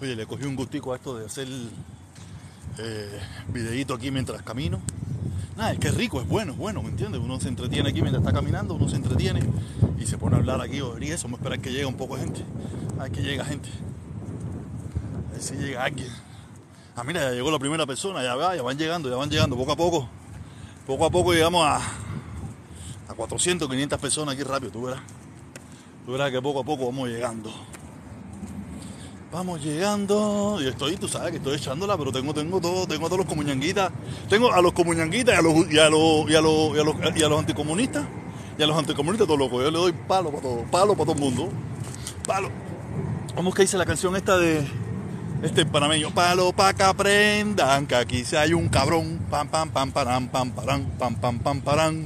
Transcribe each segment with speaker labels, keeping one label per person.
Speaker 1: Oye, le cogí un gustico a esto de hacer eh, videíto aquí mientras camino. Nada, es que rico, es bueno, es bueno, ¿me entiendes? Uno se entretiene aquí mientras está caminando, uno se entretiene y se pone a hablar aquí y eso. Vamos a esperar que llegue un poco de gente. A ver que llega gente. A ver si llega alguien. Ah, mira, ya llegó la primera persona, ya va, ya van llegando, ya van llegando, poco a poco. Poco a poco llegamos a, a 400, 500 personas aquí rápido, tú verás. Tú verás que poco a poco vamos llegando. Vamos llegando. Y estoy, tú sabes que estoy echándola, pero tengo, tengo todo, tengo a todos los comuñanguitas. Tengo a los comuñanguitas y a los, y a los, y a los, y a los, y a los anticomunistas. Y a los anticomunistas todo loco. Yo le doy palo para todo, palo para todo el mundo. Palo. Vamos que dice la canción esta de este panameño. Palo pa' que aprendan que aquí se hay un cabrón. Pam, pam, pam, param, pam, param, pam, pam, pam, param.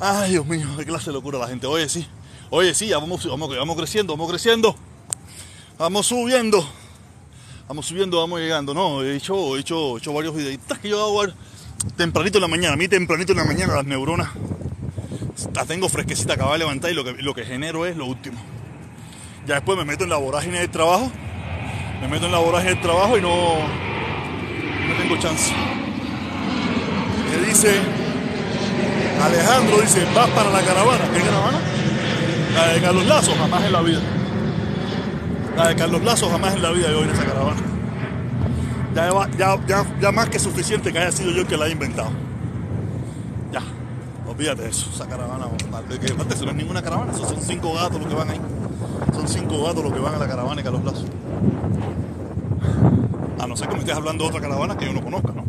Speaker 1: Ay, Dios mío, qué clase de locura la gente. Oye, sí. Oye, sí, ya vamos, vamos, vamos creciendo, vamos creciendo. Vamos subiendo. Vamos subiendo, vamos llegando. No, he hecho, he hecho, he hecho varios videitos que yo hago tempranito en la mañana. A mí tempranito en la mañana las neuronas las tengo fresquecita, acabo de levantar y lo que, lo que genero es lo último. Ya después me meto en la vorágine del trabajo. Me meto en la vorágine del trabajo y no, no tengo chance. Me dice Alejandro, dice, vas para la caravana. ¿Qué caravana? La de Carlos Lazo, jamás en la vida. La de Carlos Lazo jamás en la vida yo a esa caravana. Ya, más que suficiente que haya sido yo el que la haya inventado. Ya, olvídate de eso, esa caravana. Que aparte, eso no es ninguna caravana, son cinco gatos los que van ahí. Son cinco gatos los que van a la caravana de Carlos Lazo. A no ser que me estés hablando de otra caravana que yo no conozca, ¿no?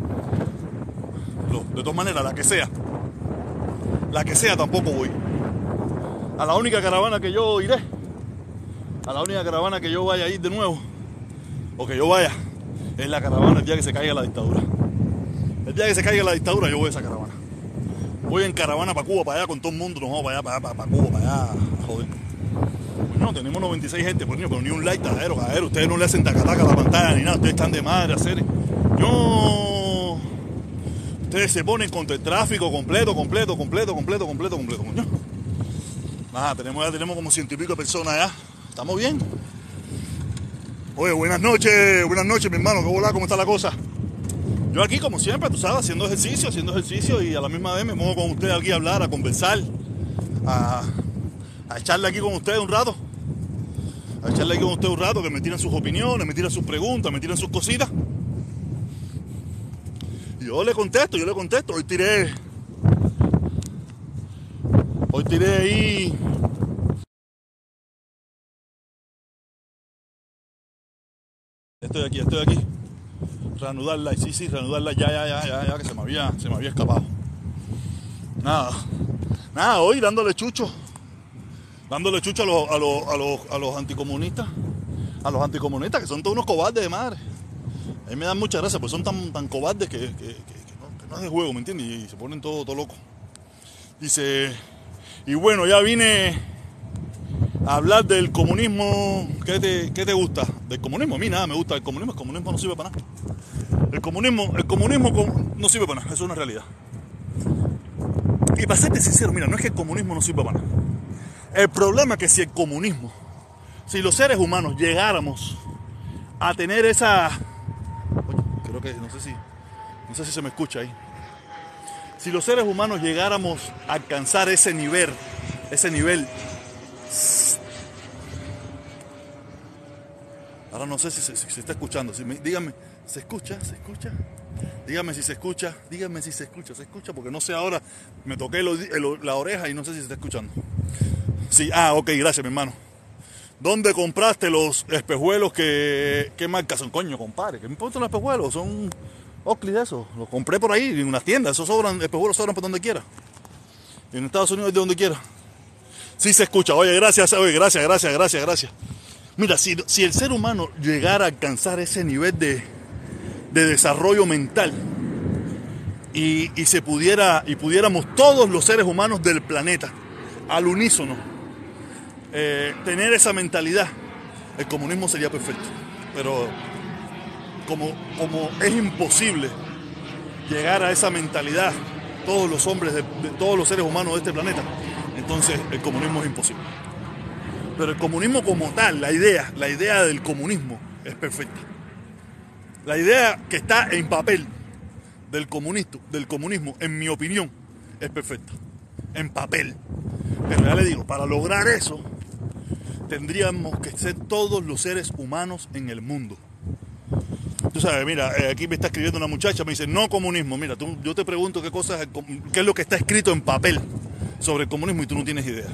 Speaker 1: De todas maneras, la que sea. La que sea tampoco voy. A la única caravana que yo iré a la única caravana que yo vaya a ir de nuevo, o que yo vaya, es la caravana el día que se caiga la dictadura. El día que se caiga la dictadura, yo voy a esa caravana. Voy en caravana para Cuba, para allá con todo el mundo, nos vamos para allá, para, para, Cuba, para allá, joder. No, tenemos 96 gente, pues, pero ni un like, tajero, cajero. Ustedes no le hacen tacataca a la pantalla ni nada, ustedes están de madre a hacer. Yo. Ustedes se ponen contra el tráfico completo, completo, completo, completo, completo, completo, coño. Nada, tenemos, ya tenemos como ciento y pico personas ya. ¿Estamos bien? Oye, buenas noches, buenas noches, mi hermano. ¿Cómo, ¿Cómo está la cosa? Yo aquí, como siempre, tú sabes, haciendo ejercicio, haciendo ejercicio y a la misma vez me muevo con ustedes aquí a hablar, a conversar, a, a echarle aquí con ustedes un rato. A echarle aquí con ustedes un rato, que me tiran sus opiniones, me tiran sus preguntas, me tiran sus cositas. Y yo le contesto, yo le contesto. Hoy tiré. Hoy tiré ahí Estoy aquí, estoy aquí. Reanudarla, sí, sí, reanudarla ya, ya, ya, ya, ya, que se me había, se me había escapado. Nada, nada, hoy dándole chucho. Dándole chucho a los, a los, a los, anticomunistas. A los anticomunistas, que son todos unos cobardes de madre. A mí me dan mucha gracia, pues son tan, tan cobardes que, que, no, no es de juego, ¿me entiendes? Y se ponen todo, todo loco. Dice, y bueno, ya vine hablar del comunismo. ¿Qué te, ¿Qué te, gusta? Del comunismo. A mí nada me gusta. El comunismo, el comunismo no sirve para nada. El comunismo, el comunismo no sirve para nada. Eso es una realidad. Y para serte sincero, mira, no es que el comunismo no sirva para nada. El problema es que si el comunismo, si los seres humanos llegáramos a tener esa. Creo que no sé si. No sé si se me escucha ahí. Si los seres humanos llegáramos a alcanzar ese nivel, ese nivel Ahora no sé si se, está escuchando. Si me, dígame, ¿se escucha? ¿Se escucha? Dígame si se escucha. Dígame si se escucha. ¿Se escucha? Porque no sé ahora. Me toqué la oreja y no sé si se está escuchando. Sí, ah, ok, gracias, mi hermano. ¿Dónde compraste los espejuelos que, qué marca son? Coño, compadre, ¿qué me importan los espejuelos? Son Oakley de esos. Los compré por ahí en unas tiendas. Esos sobran, espejuelos sobran por donde quiera. En Estados Unidos de donde quiera. Sí se escucha. Oye, gracias, oye, gracias, gracias, gracias, gracias. Mira, si, si, el ser humano llegara a alcanzar ese nivel de, de desarrollo mental y, y, se pudiera y pudiéramos todos los seres humanos del planeta al unísono eh, tener esa mentalidad, el comunismo sería perfecto. Pero como, como es imposible llegar a esa mentalidad todos los hombres de, todos los seres humanos de este planeta, entonces el comunismo es imposible. Pero el comunismo como tal, la idea, la idea del comunismo, es perfecta. La idea que está en papel del, comunista, del comunismo, en mi opinión, es perfecta. En papel. Pero ya le digo, para lograr eso, tendríamos que ser todos los seres humanos en el mundo. Tú sabes, mira, eh, aquí me está escribiendo una muchacha, me dice, no comunismo. Mira, yo te pregunto qué, cosas, qué es lo que está escrito en papel sobre el comunismo y tú no tienes idea.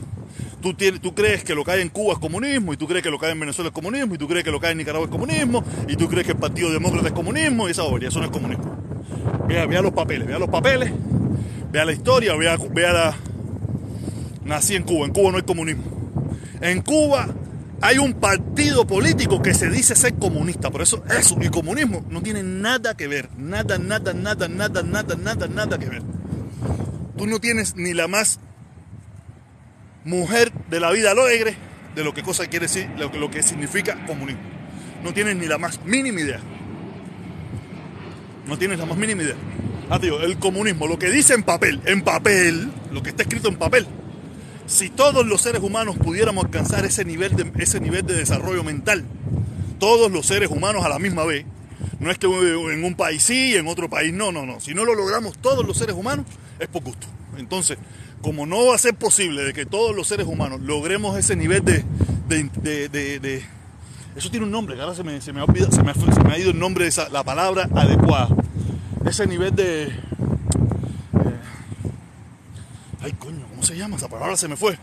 Speaker 1: Tú, tienes, tú crees que lo que hay en Cuba es comunismo, y tú crees que lo que hay en Venezuela es comunismo, y tú crees que lo que hay en Nicaragua es comunismo, y tú crees que el Partido Demócrata es comunismo, y esa obra, eso no es comunismo. Vea, vea los papeles, vea los papeles, vea la historia, vea, vea la... Nací en Cuba, en Cuba no hay comunismo. En Cuba hay un partido político que se dice ser comunista, por eso eso y comunismo no tienen nada que ver, nada, nada, nada, nada, nada, nada, nada que ver. Tú no tienes ni la más mujer de la vida alegre de lo que cosa quiere decir, lo lo que significa comunismo. No tienes ni la más mínima idea. No tienes la más mínima idea. Ah, tío, el comunismo, lo que dice en papel, en papel, lo que está escrito en papel, si todos los seres humanos pudiéramos alcanzar ese nivel de, ese nivel de desarrollo mental, todos los seres humanos a la misma vez, no es que en un país sí, en otro país no, no, no. Si no lo logramos todos los seres humanos, es por gusto. Entonces, como no va a ser posible de que todos los seres humanos logremos ese nivel de... de, eso tiene un nombre, que ahora se me, se me, ha, se me, ido el nombre de esa, la palabra adecuada. Ese nivel de Ay, coño, ¿cómo se llama? Esa palabra se me fue.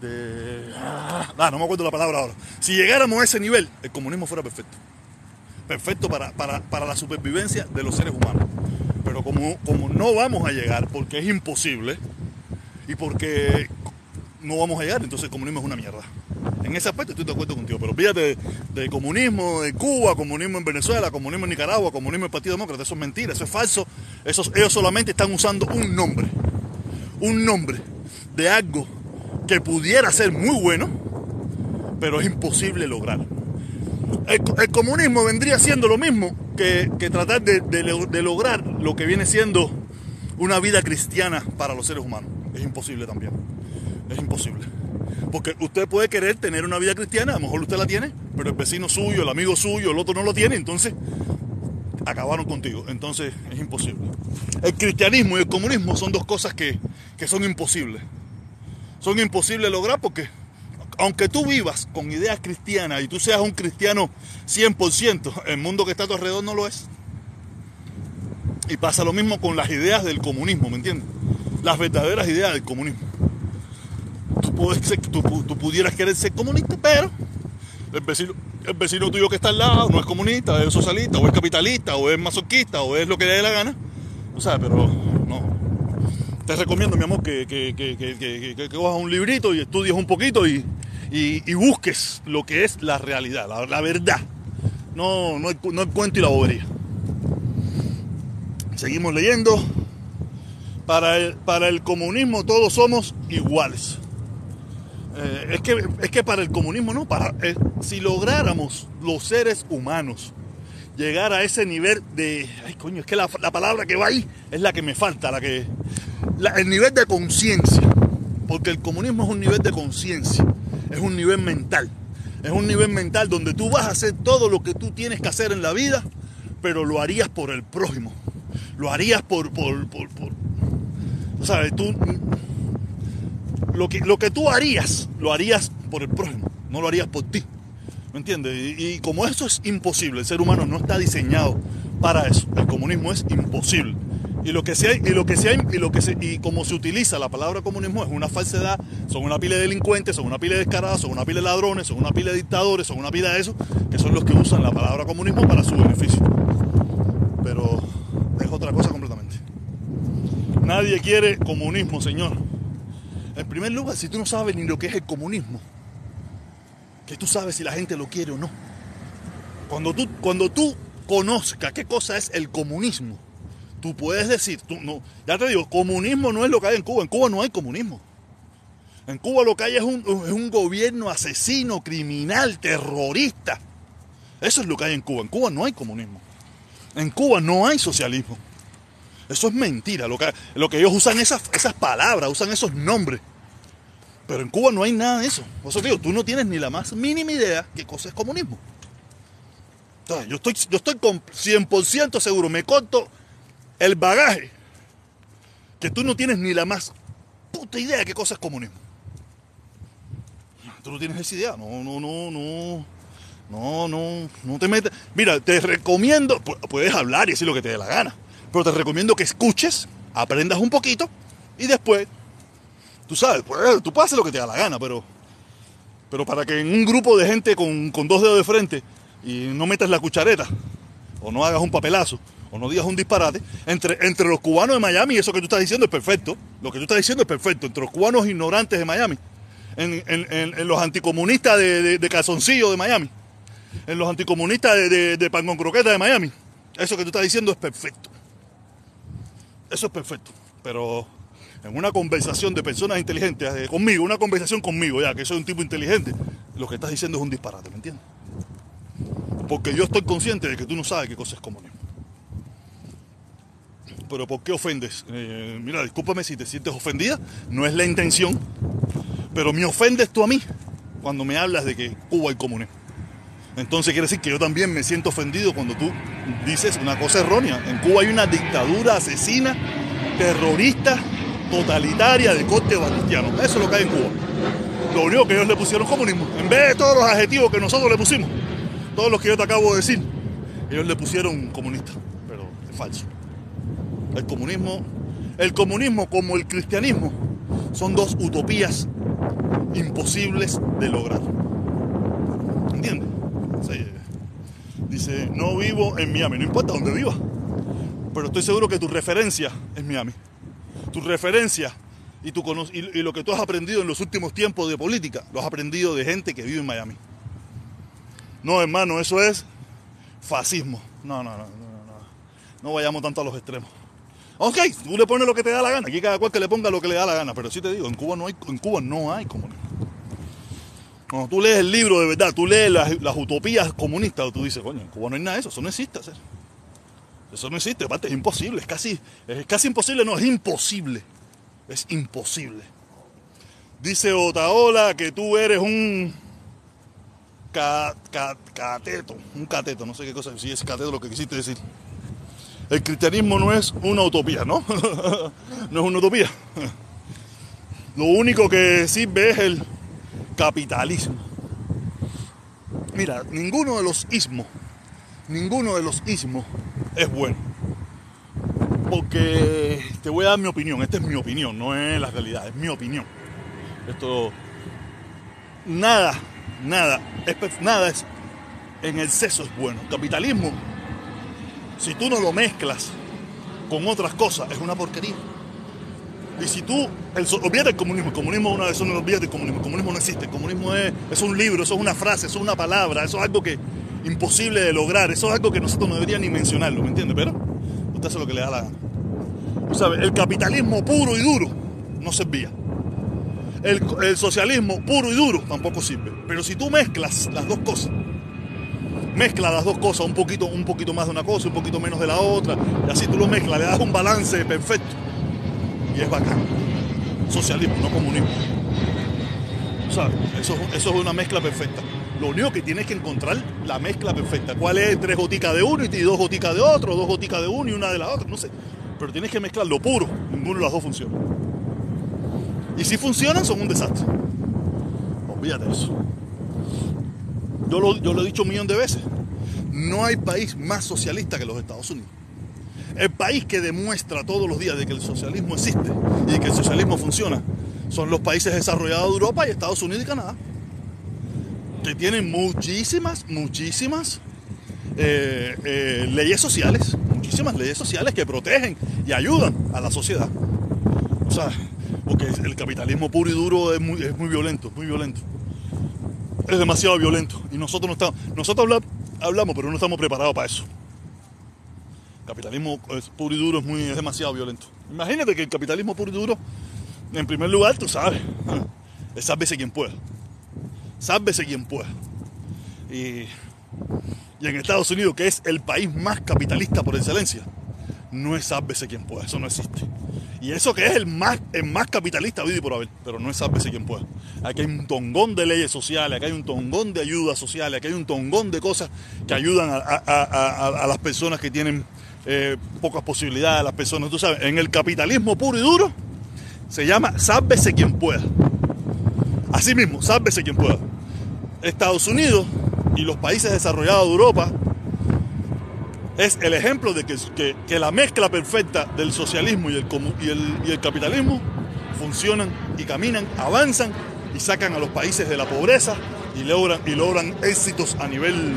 Speaker 1: De... Ah, no me acuerdo la palabra ahora. Si llegáramos a ese nivel, el comunismo fuera perfecto. Perfecto para, para, la supervivencia de los seres humanos. Pero como, como no vamos a llegar, porque es imposible, y porque no vamos a llegar, entonces el comunismo es una mierda. En ese aspecto estoy de acuerdo contigo, pero fíjate de, comunismo en Cuba, comunismo en Venezuela, comunismo en Nicaragua, comunismo en el Partido Demócrata, eso es mentira, eso es falso. ellos solamente están usando un nombre un nombre de algo que pudiera ser muy bueno, pero es imposible lograr. El, comunismo vendría siendo lo mismo que, tratar de, lograr lo que viene siendo una vida cristiana para los seres humanos. Es imposible también. Es imposible. Porque usted puede querer tener una vida cristiana, a lo mejor usted la tiene, pero el vecino suyo, el amigo suyo, el otro no lo tiene, entonces acabaron contigo. Entonces es imposible. El cristianismo y el comunismo son dos cosas que, son imposibles. Son imposibles lograr porque aunque tú vivas con ideas cristianas y tú seas un cristiano 100%, el mundo que está a tu alrededor no lo es. Y pasa lo mismo con las ideas del comunismo, ¿me entiendes? Las verdaderas ideas del comunismo. Tú, pudieras querer ser comunista, pero el vecino, el vecino tuyo que está al lado no es comunista, es socialista, o es capitalista, o es masoquista, o es lo que le dé la gana. O sea, pero no. Te recomiendo, mi amor, que, que, que, que, cojas un librito y estudies un poquito y, y, busques lo que es la realidad, la, verdad. No, no, el, no el cuento y la bobería. Seguimos leyendo. Para el, para el comunismo todos somos iguales. Eh, es, que, es que para el comunismo, no, para, eh, si lográramos los seres humanos llegar a ese nivel de, ay coño, es que la, palabra que va ahí es la que me falta, la que, el nivel de conciencia, porque el comunismo es un nivel de conciencia, es un nivel mental, es un nivel mental donde tú vas a hacer todo lo que tú tienes que hacer en la vida, pero lo harías por el prójimo, lo harías por, por, por, por ¿sabes? Tú lo que, lo que tú harías, lo harías por el prójimo, no lo harías por ti. ¿Me entiendes? Y, como eso es imposible, el ser humano no está diseñado para eso. El comunismo es imposible. Y lo que sea, y lo que sea, y lo que se, y como se utiliza la palabra comunismo es una falsedad, son una pila de delincuentes, son una pila de descarados, son una pila de ladrones, son una pila de dictadores, son una pila de eso, que son los que usan la palabra comunismo para su beneficio. Pero es otra cosa completamente. Nadie quiere comunismo, señor. En primer lugar, si tú no sabes ni lo que es el comunismo, que tú sabes si la gente lo quiere o no. Cuando tú, cuando tú conozcas qué cosa es el comunismo, tú puedes decir, tú, no, ya te digo, comunismo no es lo que hay en Cuba, en Cuba no hay comunismo. En Cuba lo que hay es un, es un gobierno asesino, criminal, terrorista. Eso es lo que hay en Cuba. En Cuba no hay comunismo. En Cuba no hay socialismo. Eso es mentira. Lo que, lo que ellos usan esas, esas palabras, usan esos nombres. Pero en Cuba no hay nada de eso. Por eso digo, tú no tienes ni la más mínima idea qué cosa es comunismo. yo estoy, yo estoy con 100% seguro, me conto el bagaje que tú no tienes ni la más puta idea de qué cosa es comunismo. Tú no tienes esa idea, no, no, no, no. No, no, no te metas. Mira, te recomiendo, puedes hablar y decir lo que te dé la gana, pero te recomiendo que escuches, aprendas un poquito y después, tú sabes, pues, tú puedes hacer lo que te da la gana, pero, pero para que en un grupo de gente con, con dos dedos de frente y no metas la cuchareta, o no hagas un papelazo, o no digas un disparate, entre, entre los cubanos de Miami, eso que tú estás diciendo es perfecto, lo que tú estás diciendo es perfecto, entre los cubanos ignorantes de Miami, en, los anticomunistas de, de, calzoncillo de Miami, en los anticomunistas de, de, pan con croqueta de Miami, eso que tú estás diciendo es perfecto. Eso es perfecto, pero en una conversación de personas inteligentes, eh, conmigo, una conversación conmigo, ya que soy un tipo inteligente, lo que estás diciendo es un disparate, ¿me entiendes? Porque yo estoy consciente de que tú no sabes qué cosa es comunismo pero ¿por qué ofendes? Eh, mira, discúlpame si te sientes ofendida, no es la intención, pero me ofendes tú a mí cuando me hablas de que Cuba hay comunismo. Entonces quiere decir que yo también me siento ofendido cuando tú dices una cosa errónea. En Cuba hay una dictadura asesina, terrorista, totalitaria de corte batistiano. Eso es lo que hay en Cuba. Lo único que ellos le pusieron comunismo. En vez de todos los adjetivos que nosotros le pusimos, todos los que yo te acabo de decir, ellos le pusieron comunista. Pero es falso. El comunismo, el comunismo como el cristianismo son dos utopías imposibles de lograr. ¿Entiendes? dice, no vivo en Miami, no importa dónde viva, pero estoy seguro que tu referencia es Miami. Tu referencia y, lo que tú has aprendido en los últimos tiempos de política, lo has aprendido de gente que vive en Miami. No, hermano, eso es fascismo. No, no, no, no, no. No vayamos tanto a los extremos. Ok, tú le pones lo que te da la gana. Aquí cada cual que le ponga lo que le da la gana. Pero sí te digo, en Cuba no hay, en Cuba no hay comunismo. Cuando tú lees el libro de verdad, tú lees las, utopías comunistas, tú dices, coño, en Cuba no hay nada de eso, eso no existe. Eso no existe, aparte es imposible, es casi, es casi imposible, no, es imposible. Es imposible. Dice Otaola que tú eres un cateto, un cateto, no sé qué cosa, si es cateto lo que quisiste decir. El cristianismo no es una utopía, ¿no? no es una utopía. Lo único que sirve es el capitalismo. Mira, ninguno de los ismos, ninguno de los ismos es bueno. Porque te voy a dar mi opinión, esta es mi opinión, no es la realidad, es mi opinión. Esto, nada, nada, nada es, en exceso es bueno. Capitalismo si tú no lo mezclas con otras cosas, es una porquería. Y si tú, el, olvídate el comunismo, el comunismo una vez no olvídate el comunismo, el comunismo no existe, el comunismo es, es un libro, eso es una frase, eso es una palabra, eso es algo que imposible de lograr, eso es algo que nosotros no deberíamos ni mencionarlo, ¿me entiendes? Pero usted hace lo que le da la gana. ¿Sabe? El capitalismo puro y duro no servía. El, el socialismo puro y duro tampoco sirve. Pero si tú mezclas las dos cosas, mezcla las dos cosas, un poquito, un poquito más de una cosa, un poquito menos de la otra, y así tú lo mezclas, le das un balance perfecto. Y es bacán. Socialismo, no comunismo. ¿Sabes? Eso, eso es una mezcla perfecta. Lo único que tienes que encontrar la mezcla perfecta. ¿Cuál es tres goticas de uno y dos goticas de otro, dos goticas de uno y una de la otra? No sé. Pero tienes que mezclar lo puro. Ninguno de las dos funciona. Y si funcionan, son un desastre. Olvídate eso. Yo lo, he dicho un millón de veces. No hay país más socialista que los Estados Unidos. El país que demuestra todos los días de que el socialismo existe y que el socialismo funciona son los países desarrollados de Europa y Estados Unidos y Canadá, que tienen muchísimas, muchísimas eh, eh, leyes sociales, muchísimas leyes sociales que protegen y ayudan a la sociedad. O sea, porque el capitalismo puro y duro es muy, es muy violento, muy violento es demasiado violento. Y nosotros no estamos, nosotros hablamos, pero no estamos preparados para eso. Capitalismo puro y duro es muy demasiado violento. Imagínate que el capitalismo puro y duro, en primer lugar, tú sabes, es sálvese quien pueda. Sálvese quien pueda. Y, y en Estados Unidos, que es el país más capitalista por excelencia, no es sálvese quien pueda, eso no existe. Y eso que es el más, el más capitalista habido y por haber, pero no es sálvese quien pueda. Aquí hay un tongón de leyes sociales, aquí hay un tongón de ayudas sociales, aquí hay un tongón de cosas que ayudan a, las personas que tienen eh, pocas posibilidades, las personas, tú sabes, en el capitalismo puro y duro se llama sálvese quien pueda. Así mismo, sálvese quien pueda. Estados Unidos y los países desarrollados de Europa es el ejemplo de que, la mezcla perfecta del socialismo y el, y, el, capitalismo funcionan y caminan, avanzan y sacan a los países de la pobreza y logran, y logran éxitos a nivel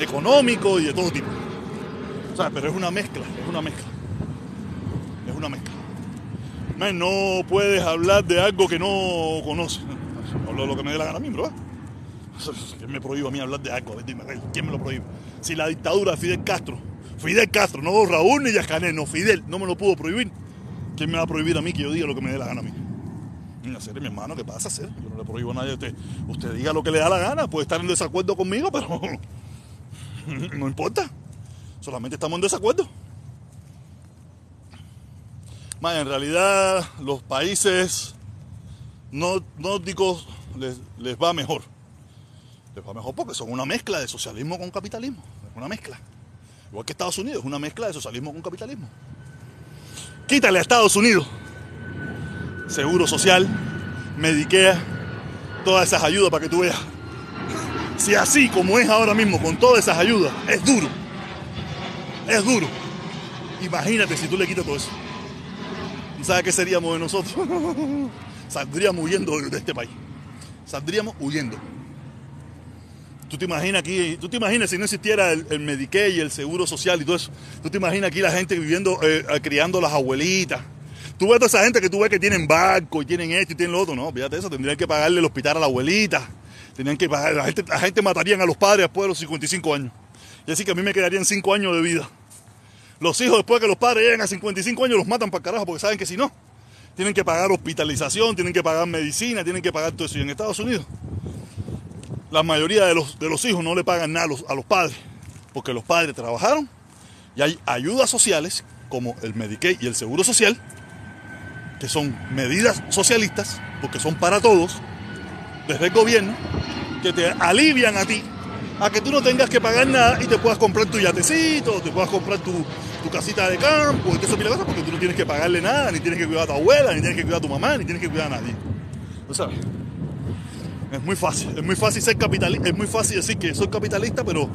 Speaker 1: económico y de todo tipo. O sea, pero es una mezcla, es una mezcla. Es una mezcla. No puedes hablar de algo que no conoces. Hablo de lo que me dé la gana a mí, bro. ¿Quién me prohíbe a mí hablar de algo? ¿quién me lo prohíbe? Si la dictadura de Fidel Castro, Fidel Castro, no Raúl ni Yascanel, no Fidel, no me lo pudo prohibir. ¿Quién me va a prohibir a mí que yo diga lo que me dé la gana a mí? Serio, mi hermano, ¿qué pasa hacer? Yo no le prohíbo a nadie. Usted, usted diga lo que le da la gana, puede estar en desacuerdo conmigo, pero no importa. Solamente estamos en desacuerdo. en realidad los países nórdicos les, les va mejor les va mejor porque son una mezcla de socialismo con capitalismo. Es una mezcla. Igual que Estados Unidos, es una mezcla de socialismo con capitalismo. Quítale a Estados Unidos seguro social, Medicare, todas esas ayudas para que tú veas. Si así como es ahora mismo, con todas esas ayudas, es duro. Es duro. Imagínate si tú le quitas todo eso. ¿Sabes qué seríamos de nosotros? Saldríamos huyendo de este país. Saldríamos huyendo. Tú te imaginas aquí, tú te imaginas si no existiera el, el Medicaid y el seguro social y todo eso. Tú te imaginas aquí la gente viviendo, eh, criando las abuelitas. Tú ves a toda esa gente que tú ves que tienen barco y tienen esto y tienen lo otro. No, fíjate eso, tendrían que pagarle el hospital a la abuelita. Tenían que pagar, la gente, la gente matarían a los padres después de los 55 años. Y así que a mí me quedarían 5 años de vida. Los hijos después que los padres lleguen a 55 años los matan para carajo porque saben que si no, tienen que pagar hospitalización, tienen que pagar medicina, tienen que pagar todo eso. Y en Estados Unidos la mayoría de los, de los hijos no le pagan nada a los, a los padres, porque los padres trabajaron y hay ayudas sociales como el Medicaid y el Seguro Social, que son medidas socialistas, porque son para todos, desde el gobierno, que te alivian a ti a que tú no tengas que pagar nada y te puedas comprar tu yatecito, te puedas comprar tu, casita de campo y eso, porque tú no tienes que pagarle nada, ni tienes que cuidar a tu abuela, ni tienes que cuidar a tu mamá, ni tienes que cuidar a nadie. ¿Lo sabes? Es muy fácil, es muy fácil ser capitalista, es muy fácil decir que soy capitalista, pero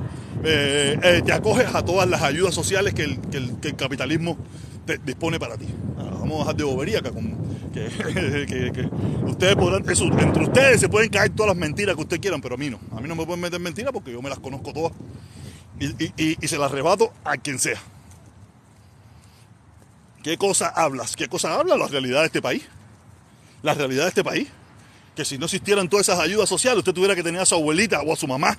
Speaker 1: eh, eh, te acoges a todas las ayudas sociales que el, capitalismo te dispone para ti. Ah, vamos a dejar de bobería que, ustedes podrán, eso, entre ustedes se pueden caer todas las mentiras que ustedes quieran, pero a mí no. A mí no me pueden meter mentiras porque yo me las conozco todas y, y se las rebato a quien sea. ¿Qué cosa hablas? ¿Qué cosa habla la realidad de este país? La realidad de este país que si no existieran todas esas ayudas sociales, usted tuviera que tener a su abuelita o a su mamá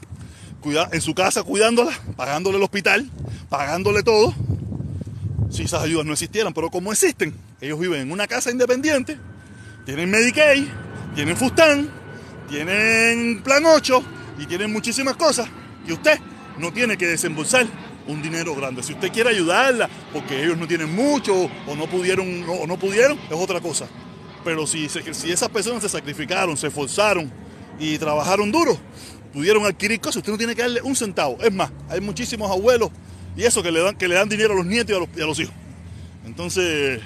Speaker 1: en su casa cuidándola, pagándole el hospital, pagándole todo, si esas ayudas no existieran. Pero como existen, ellos viven en una casa independiente, tienen Medicaid, tienen Fustán, tienen Plan 8 y tienen muchísimas cosas que usted no tiene que desembolsar un dinero grande. Si usted quiere ayudarla porque ellos no tienen mucho o no pudieron o no pudieron, es otra cosa. Pero si, esas personas se sacrificaron, se esforzaron y trabajaron duro, pudieron adquirir cosas, usted no tiene que darle un centavo. Es más, hay muchísimos abuelos y eso que le dan, que le dan dinero a los nietos y a los, hijos. Entonces,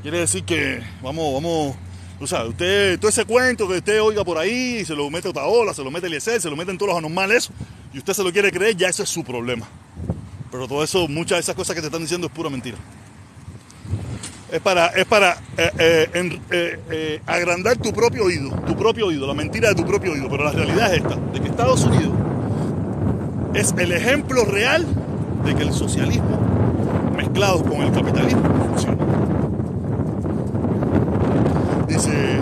Speaker 1: quiere decir que vamos, vamos, tú sabes, usted, todo ese cuento que usted oiga por ahí, se lo mete a Otaola, se lo mete a Eliezer, se lo meten todos los anormales, y usted se lo quiere creer, ya eso es su problema. Pero todo eso, muchas de esas cosas que te están diciendo es pura mentira es para, es para eh, eh, eh, agrandar tu propio oído, tu propio oído, la mentira de tu propio oído. Pero la realidad es esta, de que Estados Unidos es el ejemplo real de que el socialismo mezclado con el capitalismo funciona. Dice,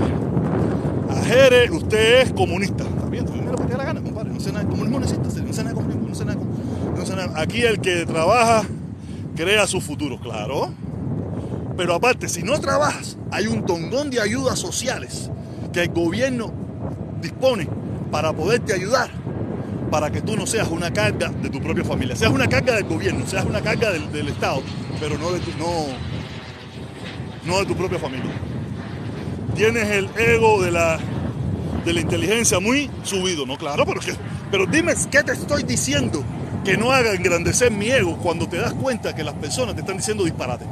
Speaker 1: Ajere, usted es comunista. Está bien, me lo que la gana, compadre. No sé nada de comunismo, no no sé de comunismo, no sé nada, nada. Aquí el que trabaja crea su futuro, claro pero aparte, si no trabajas, hay un tongón de ayudas sociales que el gobierno dispone para poderte ayudar, para que tú no seas una carga de tu propia familia. Seas una carga del gobierno, seas una carga del, Estado, pero no de, tu, no, no de tu propia familia. Tienes el ego de la, de la inteligencia muy subido, ¿no? Claro, pero, pero dime qué te estoy diciendo que no haga engrandecer mi ego cuando te das cuenta que las personas te están diciendo disparate.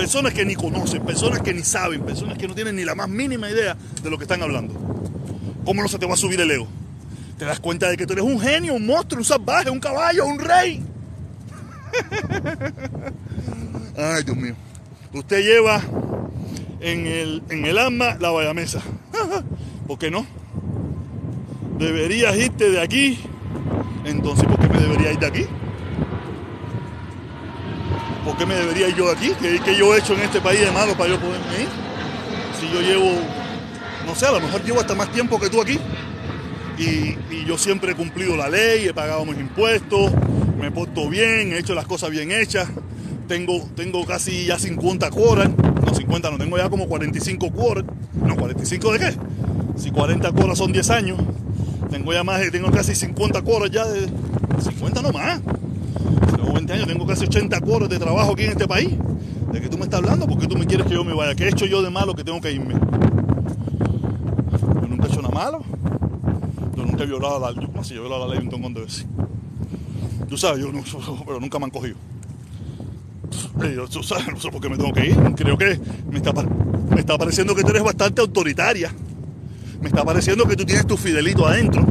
Speaker 1: Personas que ni conocen, personas que ni saben, personas que no tienen ni la más mínima idea de lo que están hablando. ¿Cómo no se te va a subir el ego? Te das cuenta de que tú eres un genio, un monstruo, un salvaje, un caballo, un rey. Ay, Dios mío. Usted lleva en el, en el alma la bayamesa. ¿Por qué no? Deberías irte de aquí. Entonces, ¿por qué me debería ir de aquí? ¿Por qué me debería ir yo aquí? ¿Qué, qué yo he hecho en este país de malo para yo poderme ir? Si yo llevo, no sé, a lo mejor llevo hasta más tiempo que tú aquí. Y, yo siempre he cumplido la ley, he pagado mis impuestos, me porto bien, he hecho las cosas bien hechas. Tengo, tengo casi ya 50 cuoras. No, 50 no, tengo ya como 45 cuoras. No, ¿45 de qué? Si 40 cuoras son 10 años, tengo ya más, tengo casi 50 cuoras ya de... 50 no más. Tengo 20 años, tengo casi 80 cuoras de trabajo aquí en este país. ¿De qué tú me estás hablando? ¿Por qué tú me quieres que yo me vaya? ¿Qué he hecho yo de malo que tengo que irme? Yo nunca he hecho nada malo. Yo nunca he violado la ley. Yo, si la ley un montón de veces. Tú sabes, yo no, pero nunca me han cogido. Tú sabes, no sé por qué me tengo que ir. Creo que me está, me está pareciendo que tú eres bastante autoritaria. Me está pareciendo que tú tienes tu fidelito adentro.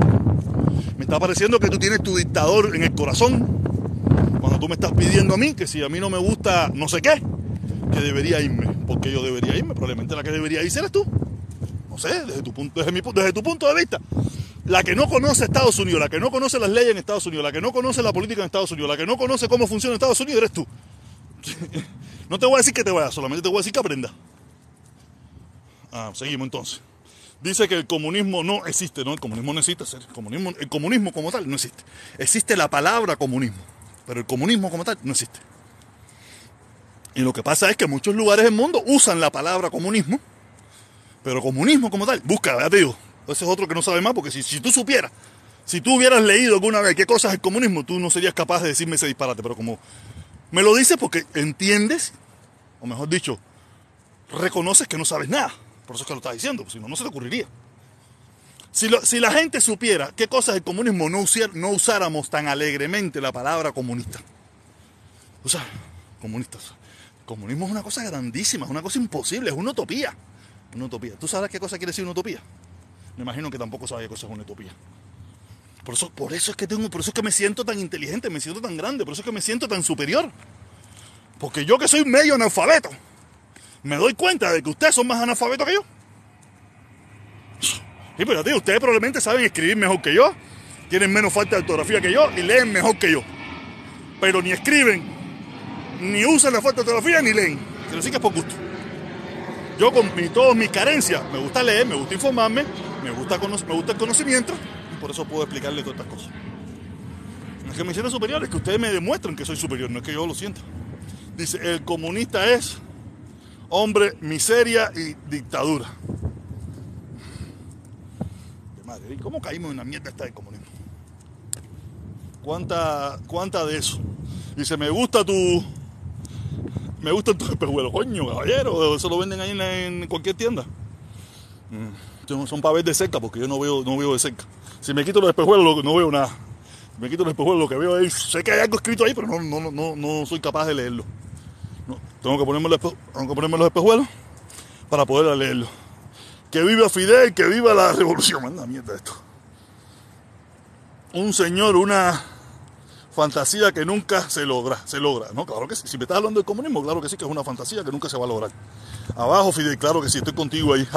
Speaker 1: Me está pareciendo que tú tienes tu dictador en el corazón. Tú me estás pidiendo a mí que si a mí no me gusta no sé qué, que debería irme. porque yo debería irme? Probablemente la que debería irse eres tú. No sé, desde tu, punto, desde, mi, desde tu punto de vista. La que no conoce Estados Unidos, la que no conoce las leyes en Estados Unidos, la que no conoce la política en Estados Unidos, la que no conoce cómo funciona Estados Unidos, eres tú. No te voy a decir que te vayas, solamente te voy a decir que aprenda. Ah, seguimos entonces. Dice que el comunismo no existe, ¿no? El comunismo no existe, el comunismo, el comunismo como tal no existe. Existe la palabra comunismo, pero el comunismo como tal no existe. Y lo que pasa es que muchos lugares del mundo usan la palabra comunismo, pero comunismo como tal, busca, ya te digo, ese es otro que no sabe más, porque si, si tú supieras, si tú hubieras leído alguna vez qué cosa es el comunismo, tú no serías capaz de decirme ese disparate, pero como me lo dices porque entiendes, o mejor dicho, reconoces que no sabes nada. Por eso es que lo estás diciendo, si no, no se te ocurriría. Si, la gente supiera qué cosas el comunismo no, usáramos tan alegremente la palabra comunista. O sea, comunistas. Comunismo es una cosa grandísima, es una cosa imposible, es una utopía. Una utopía. ¿Tú sabes qué cosa quiere decir una utopía? Me imagino que tampoco sabes qué cosa es una utopía. Por eso, por eso es que tengo, por eso es que me siento tan inteligente, me siento tan grande, por eso es que me siento tan superior. Porque yo que soy medio analfabeto, me doy cuenta de que ustedes son más analfabetos que yo. Sí, pero tío, ustedes probablemente saben escribir mejor que yo, tienen menos falta de ortografía que yo y leen mejor que yo. Pero ni escriben, ni usan la falta de ortografía, ni leen. Pero sí que es por gusto. Yo con mi, todas mis carencias, me gusta leer, me gusta informarme, me gusta, me gusta el conocimiento, y por eso puedo explicarle todas estas cosas. Es que me sienta superior, es que ustedes me demuestran que soy superior, no es que yo lo sienta. Dice, el comunista es hombre, miseria y dictadura. De madre, ¿y cómo caímos en una mierda esta del comunismo? ¿Cuánta, ¿Cuánta de eso? Dice, me gusta tu... Me gustan tus espejuelos, coño, caballero, eso lo venden ahí en, la, en cualquier tienda. Mm, son para ver de cerca, porque yo no veo, no veo de cerca. Si me quito los espejuelos, no veo nada. Si me quito los espejuelos, lo que veo es, sé que hay algo escrito ahí, pero no, no, no, no soy capaz de leerlo. No, tengo, que ponerme los, tengo que ponerme los espejuelos para poder leerlo. Que viva Fidel, que viva la revolución. Manda mierda esto. Un señor, una fantasía que nunca se logra, se logra, ¿no? Claro que sí. Si me estás hablando del comunismo, claro que sí, que es una fantasía que nunca se va a lograr. Abajo, Fidel, claro que sí, estoy contigo ahí.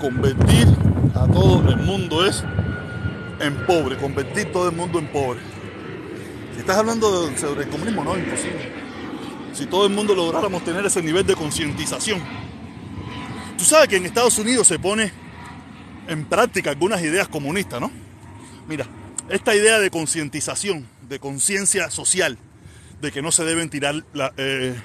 Speaker 1: Convertir a todo el mundo es en pobre, convertir todo el mundo en pobre. Si estás hablando sobre el comunismo, no, imposible. Si todo el mundo lográramos tener ese nivel de concientización. Tú sabes que en Estados Unidos se pone en práctica algunas ideas comunistas, ¿no? Mira, esta idea de concientización, de conciencia social, de que no se deben tirar eh,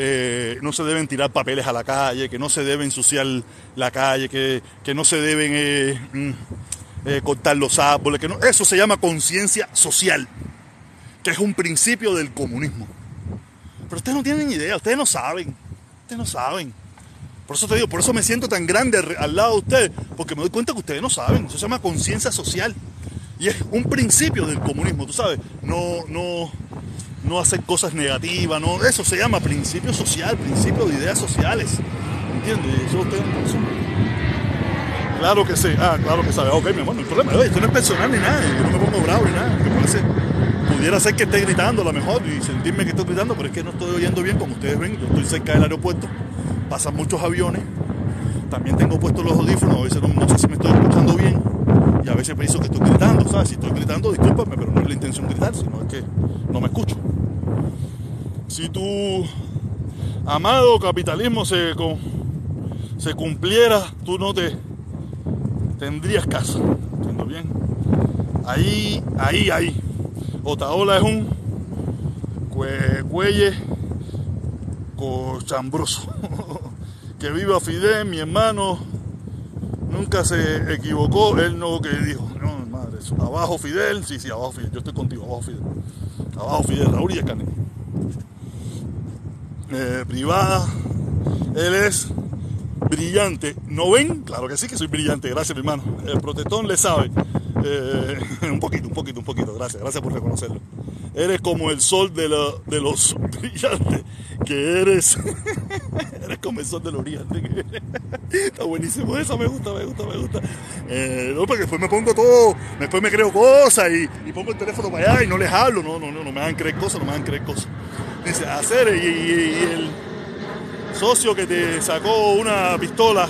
Speaker 1: eh, no se deben tirar papeles a la calle, que no se debe ensuciar la calle, que, que no se deben eh, eh, cortar los árboles, que eso se llama conciencia social, que es un principio del comunismo. Pero ustedes no tienen idea, ustedes no saben, ustedes no saben. Por eso te digo, por eso me siento tan grande al lado de ustedes, porque me doy cuenta que ustedes no saben. Eso se llama conciencia social. Y es un principio del comunismo, tú sabes. No, no, no hacer cosas negativas, no. Eso se llama principio social, principio de ideas sociales. ¿Entiendes? Eso ustedes Claro que sí. Ah, claro que sabe. Ok, mi amor, no hay problema. esto no es personal ni nada. Yo no me pongo bravo ni nada. Me parece, pudiera ser que esté gritando a lo mejor y sentirme que estoy gritando, pero es que no estoy oyendo bien. Como ustedes ven, yo estoy cerca del aeropuerto. Pasan muchos aviones. También tengo puestos los audífonos. A veces no, sé si me estoy escuchando bien. Y a veces pienso que estoy gritando, ¿sabes? Si estoy gritando, discúlpame, pero no es la intención gritar, sino es que no me escucho. Si tu amado capitalismo se, se cumpliera, tú no te tendrías casa. ¿Entiendo bien? Ahí, ahí, ahí. Otaola es un cuelle cochambroso. que viva Fidel, mi hermano, nunca se equivocó. Él no que dijo, no, madre, abajo Fidel, sí, sí, abajo Fidel, yo estoy contigo, abajo Fidel. Abajo Fidel, Raúl y Escane. Eh, privada, él es brillante. ¿No ven? Claro que sí que soy brillante, gracias mi hermano. El protestón le sabe. Eh, un poquito, un poquito, un poquito, gracias, gracias por reconocerlo. Eres como el sol de, de los brillantes, que eres, eres como el sol de los brillantes. Está buenísimo, eso me gusta, me gusta, me gusta. Eh, no, porque después me pongo todo, después me creo cosas y, pongo el teléfono para allá y no les hablo, no, no, no, no me hagan creer cosas, no me hagan creer cosas. Dice, hacer y, y el socio que te sacó una pistola,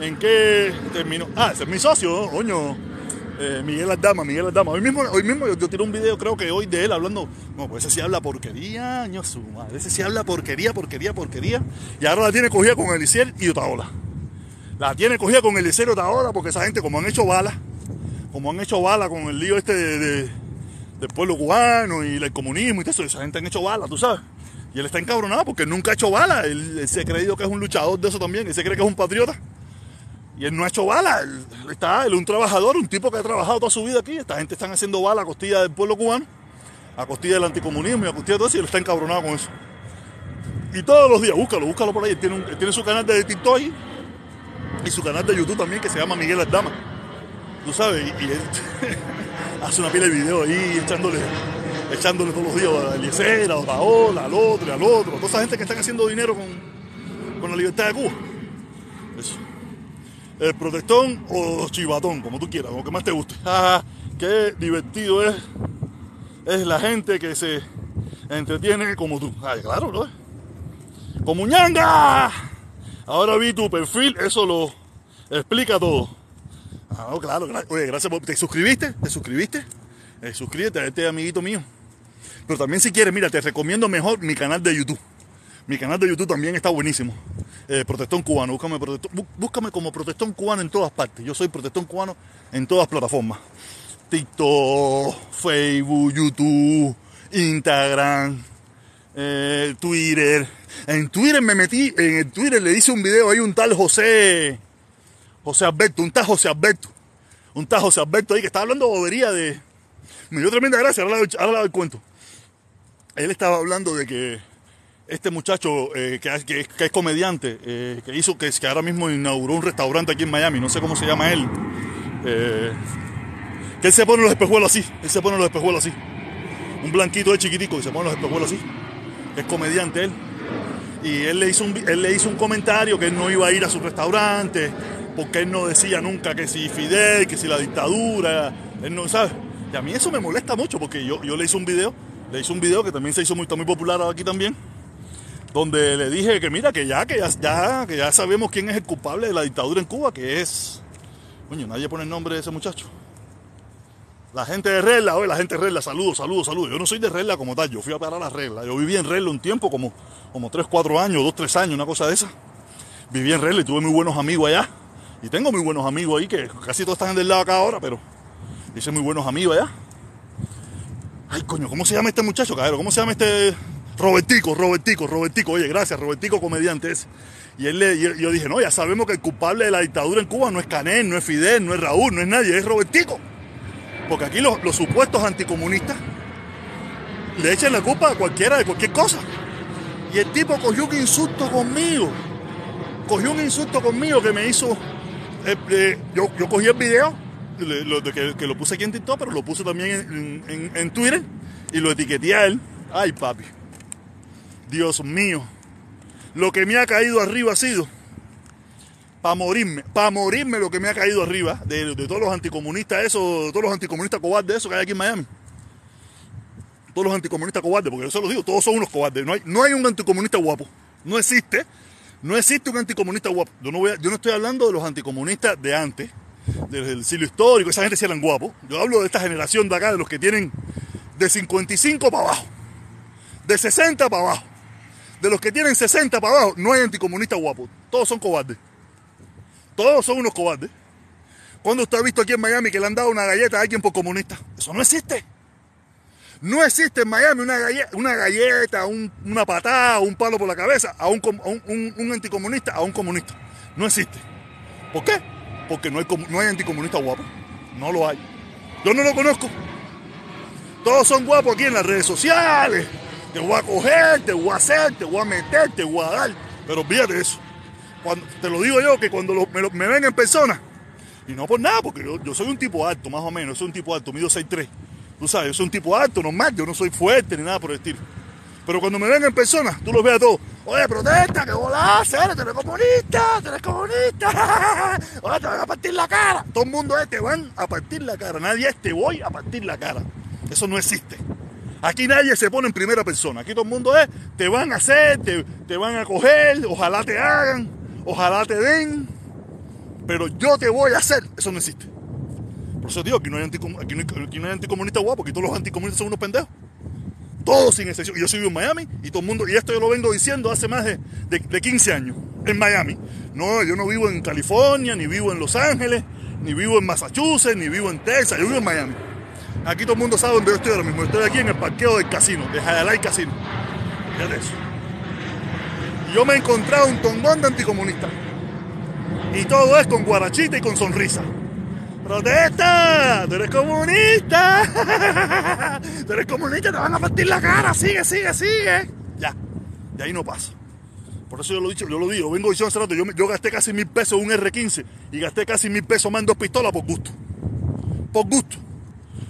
Speaker 1: ¿en qué terminó? Ah, ese es mi socio, coño. Eh, Miguel Aldama, Miguel Aldama. Hoy mismo, hoy mismo yo, tiré un video, creo que hoy, de él hablando. No, pues ese sí habla porquería, año su madre. Ese sí habla porquería, porquería, porquería. Y ahora la tiene cogida con Elisier y Otaola. La tiene cogida con Elisier y Otaola porque esa gente, como han hecho balas, como han hecho balas con el lío este de, del pueblo cubano y el comunismo y todo eso, esa gente han hecho balas, tú sabes. Y él está encabronado porque nunca ha hecho bala. Él, se ha creído que es un luchador de eso también. Él se cree que es un patriota. Y él no ha hecho bala. Él, está, él es un trabajador, un tipo que ha trabajado toda su vida aquí. Esta gente está haciendo bala a costilla del pueblo cubano, a costilla del anticomunismo y a costilla de todo eso. Y él está encabronado con eso. Y todos los días, búscalo, búscalo por ahí. Él tiene, tiene su canal de TikTok y su canal de YouTube también que se llama Miguel Aldama. Tú sabes, y, él hace una pila de videos ahí echándole echándole todos los días a Eliezer, a Otaola, al otro, al otro, a toda esa gente que están haciendo dinero con, con la libertad de Cuba. El protestón o chivatón, como tú quieras, como que más te guste. qué divertido es, es la gente que se entretiene como tú. Ay, claro, ¿no? Como ñanga. Ahora vi tu perfil, eso lo explica todo. Ah, claro, Oye, gracias por. ¿Te suscribiste? ¿Te suscribiste? Eh, suscríbete a este amiguito mío. Pero también si quieres, mira, te recomiendo mejor mi canal de YouTube. Mi canal de YouTube también está buenísimo. Eh, protestón cubano. Búscame, búscame como protestón cubano en todas partes. Yo soy protestón cubano en todas plataformas. TikTok, Facebook, YouTube, Instagram, eh, Twitter. En Twitter me metí, en el Twitter le hice un video ahí un tal José, José Alberto, un tal José Alberto, un tal José Alberto ahí que estaba hablando bobería de... Me dio tremenda gracia, ahora doy el cuento él estaba hablando de que este muchacho eh, que, es comediante, eh, que hizo, que, ahora mismo inauguró un restaurante aquí en Miami, no sé cómo se llama él, eh, que él se pone los espejuelos así, él se pone los espejuelos así, un blanquito de chiquitico que se pone los espejuelos así, es comediante él, y él le, hizo un, él le hizo un comentario que él no iba a ir a su restaurante, porque él no decía nunca que si Fidel, que si la dictadura, él no sabe, y a mí eso me molesta mucho porque yo, yo le hice un video le hice un video que también se hizo muy, muy popular aquí también, donde le dije que mira, que ya, que ya, que ya sabemos quién es el culpable de la dictadura en Cuba, que es... Coño, nadie pone el nombre de ese muchacho. La gente de Regla, oye, la gente de Regla, saludos, saludos, saludos. Yo no soy de Regla como tal, yo fui a parar a la Regla. Yo viví en Regla un tiempo, como, como 3, 4 años, 2, 3 años, una cosa de esa. Viví en Regla y tuve muy buenos amigos allá. Y tengo muy buenos amigos ahí, que casi todos están del lado acá ahora, pero hice muy buenos amigos allá. Ay, coño, ¿cómo se llama este muchacho, cabrón? ¿Cómo se llama este Robertico, Robertico, Robertico, oye, gracias, Robertico comediante ese. Y él le, yo dije, no, ya sabemos que el culpable de la dictadura en Cuba no es Canel, no es Fidel, no es Raúl, no es nadie, es Robertico. Porque aquí los, los supuestos anticomunistas le echan la culpa a cualquiera de cualquier cosa. Y el tipo cogió un insulto conmigo. Cogió un insulto conmigo que me hizo. eh, yo, yo cogí el video, lo- que lo puse aquí en TikTok, pero lo puse también en, en- en Twitter y lo etiqueté a él. Ay, papi. Dios mío. Lo que me ha caído arriba ha sido. Para morirme, para morirme lo que me ha caído arriba de, de todos los anticomunistas, esos, de todos los anticomunistas cobardes, esos que hay aquí en Miami todos los anticomunistas cobardes, porque yo se los digo, todos son unos cobardes. No hay, no hay un anticomunista guapo. No existe. No existe un anticomunista guapo. Yo no, voy yo no estoy hablando de los anticomunistas de antes, del siglo histórico, esa gente sí eran guapos. Yo hablo de esta generación de acá, de los que tienen de 55 para abajo, de 60 para abajo. De los que tienen 60 para abajo, no hay anticomunistas guapos. Todos son cobardes. Todos son unos cobardes. ¿Cuándo usted ha visto aquí en Miami que le han dado una galleta a alguien por comunista? Eso no existe. No existe en Miami una galleta, una, galleta, un- una patada, un palo por la cabeza a un, anticomunista, a un comunista. No existe. ¿Por qué? Porque no hay, no hay anticomunista guapo. No lo hay. Yo no lo conozco. Todos son guapos aquí en las redes sociales. Te voy a coger, te voy a hacer, te voy a meter, te voy a dar. Pero olvídate eso. Te lo digo yo, que cuando me, lo- me ven en persona, y no por nada, porque yo, soy un tipo alto, más o menos, soy un tipo alto, mido 6'3". Tú sabes, yo soy un tipo alto, normal, yo no soy fuerte ni nada por el estilo. Pero cuando me ven en persona, tú los ves a todos. Oye, protesta, que eres, tú eres comunista, tú eres comunista. Oye, te van a partir la cara. Todo el mundo es, te van a partir la cara. Nadie es, te voy a partir la cara. Eso no existe. Aquí nadie se pone en primera persona. Aquí todo el mundo es, te van a hacer, te, te van a coger, ojalá te hagan, ojalá te den. Pero yo te voy a hacer. Eso no existe. Por eso digo, aquí no hay, anticom- aquí no hay, aquí no anticomunista guapo, aquí todos los anticomunistas son unos pendejos. Todos sin excepción. Yo soy vivo en Miami y todo el mundo, y esto yo lo vengo diciendo hace más de, de, de 15 años, en Miami. No, yo no vivo en California, ni vivo en Los Ángeles, ni vivo en Massachusetts, ni vivo en Texas, yo vivo en Miami. Aquí todo el mundo sabe dónde yo estoy ahora mismo. Estoy aquí en el parqueo del casino, de Hialeah Casino. Fíjate eso. Yo me he encontrado un tongón de anticomunistas. Y todo es con guarachita y con sonrisa. ¡Protesta! ¡Tú eres comunista! ¡Tú eres comunista! ¡Te van a partir la cara! ¡Sigue, sigue, sigue! Ya. Y ahí no pasa. Por eso yo lo dicho, yo lo digo, vengo diciendo hace rato, yo, yo gasté casi mil pesos en un R15 y gasté casi mil pesos más en dos pistolas por gusto. Por gusto.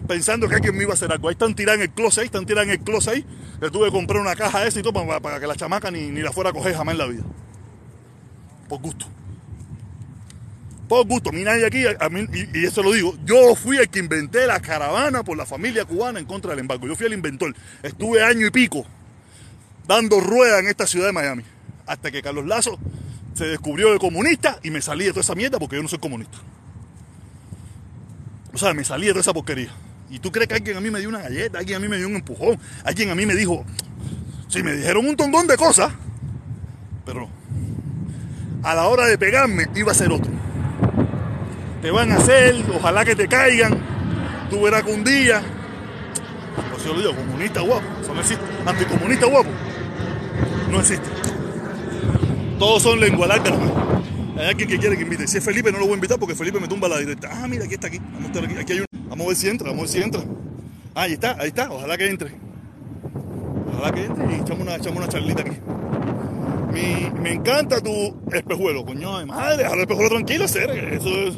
Speaker 1: Pensando que alguien me iba a hacer algo. Ahí están en el closet ahí, están en el closet ahí. Le tuve que comprar una caja esa y todo para, que la chamaca ni, ni la fuera a coger jamás en la vida. Por gusto. Por gusto, mí nadie aquí, y, y eso lo digo, yo fui el que inventé la caravana por la familia cubana en contra del embargo. Yo fui el inventor. Estuve año y pico dando rueda en esta ciudad de Miami. Hasta que Carlos Lazo se descubrió de comunista y me salí de toda esa mierda porque yo no soy comunista. O sea, me salí de toda esa porquería. ¿Y tú crees que alguien a mí me dio una galleta? ¿Alguien a mí me dio un empujón? ¿Alguien a mí me dijo... Sí, me dijeron un tongón de cosas, pero a la hora de pegarme iba a ser otro. Te van a hacer, ojalá que te caigan, tú verás que un día... Pues yo lo digo, comunista guapo, eso no existe. Anticomunista guapo, no existe. Todos son lengua larga nomás. Hay alguien que quiere que invite. Si es Felipe, no lo voy a invitar porque Felipe me tumba la directa. Ah, mira, aquí está aquí. Vamos a, aquí. hay un- Vamos a ver si entra, vamos a ver si entra. Ah, ahí está, ahí está. Ojalá que entre. Ojalá que entre y echamos una, echamos una charlita aquí. Mi- me encanta tu espejuelo, coño de madre. Déjalo el espejuelo tranquilo, hacer. Eso es.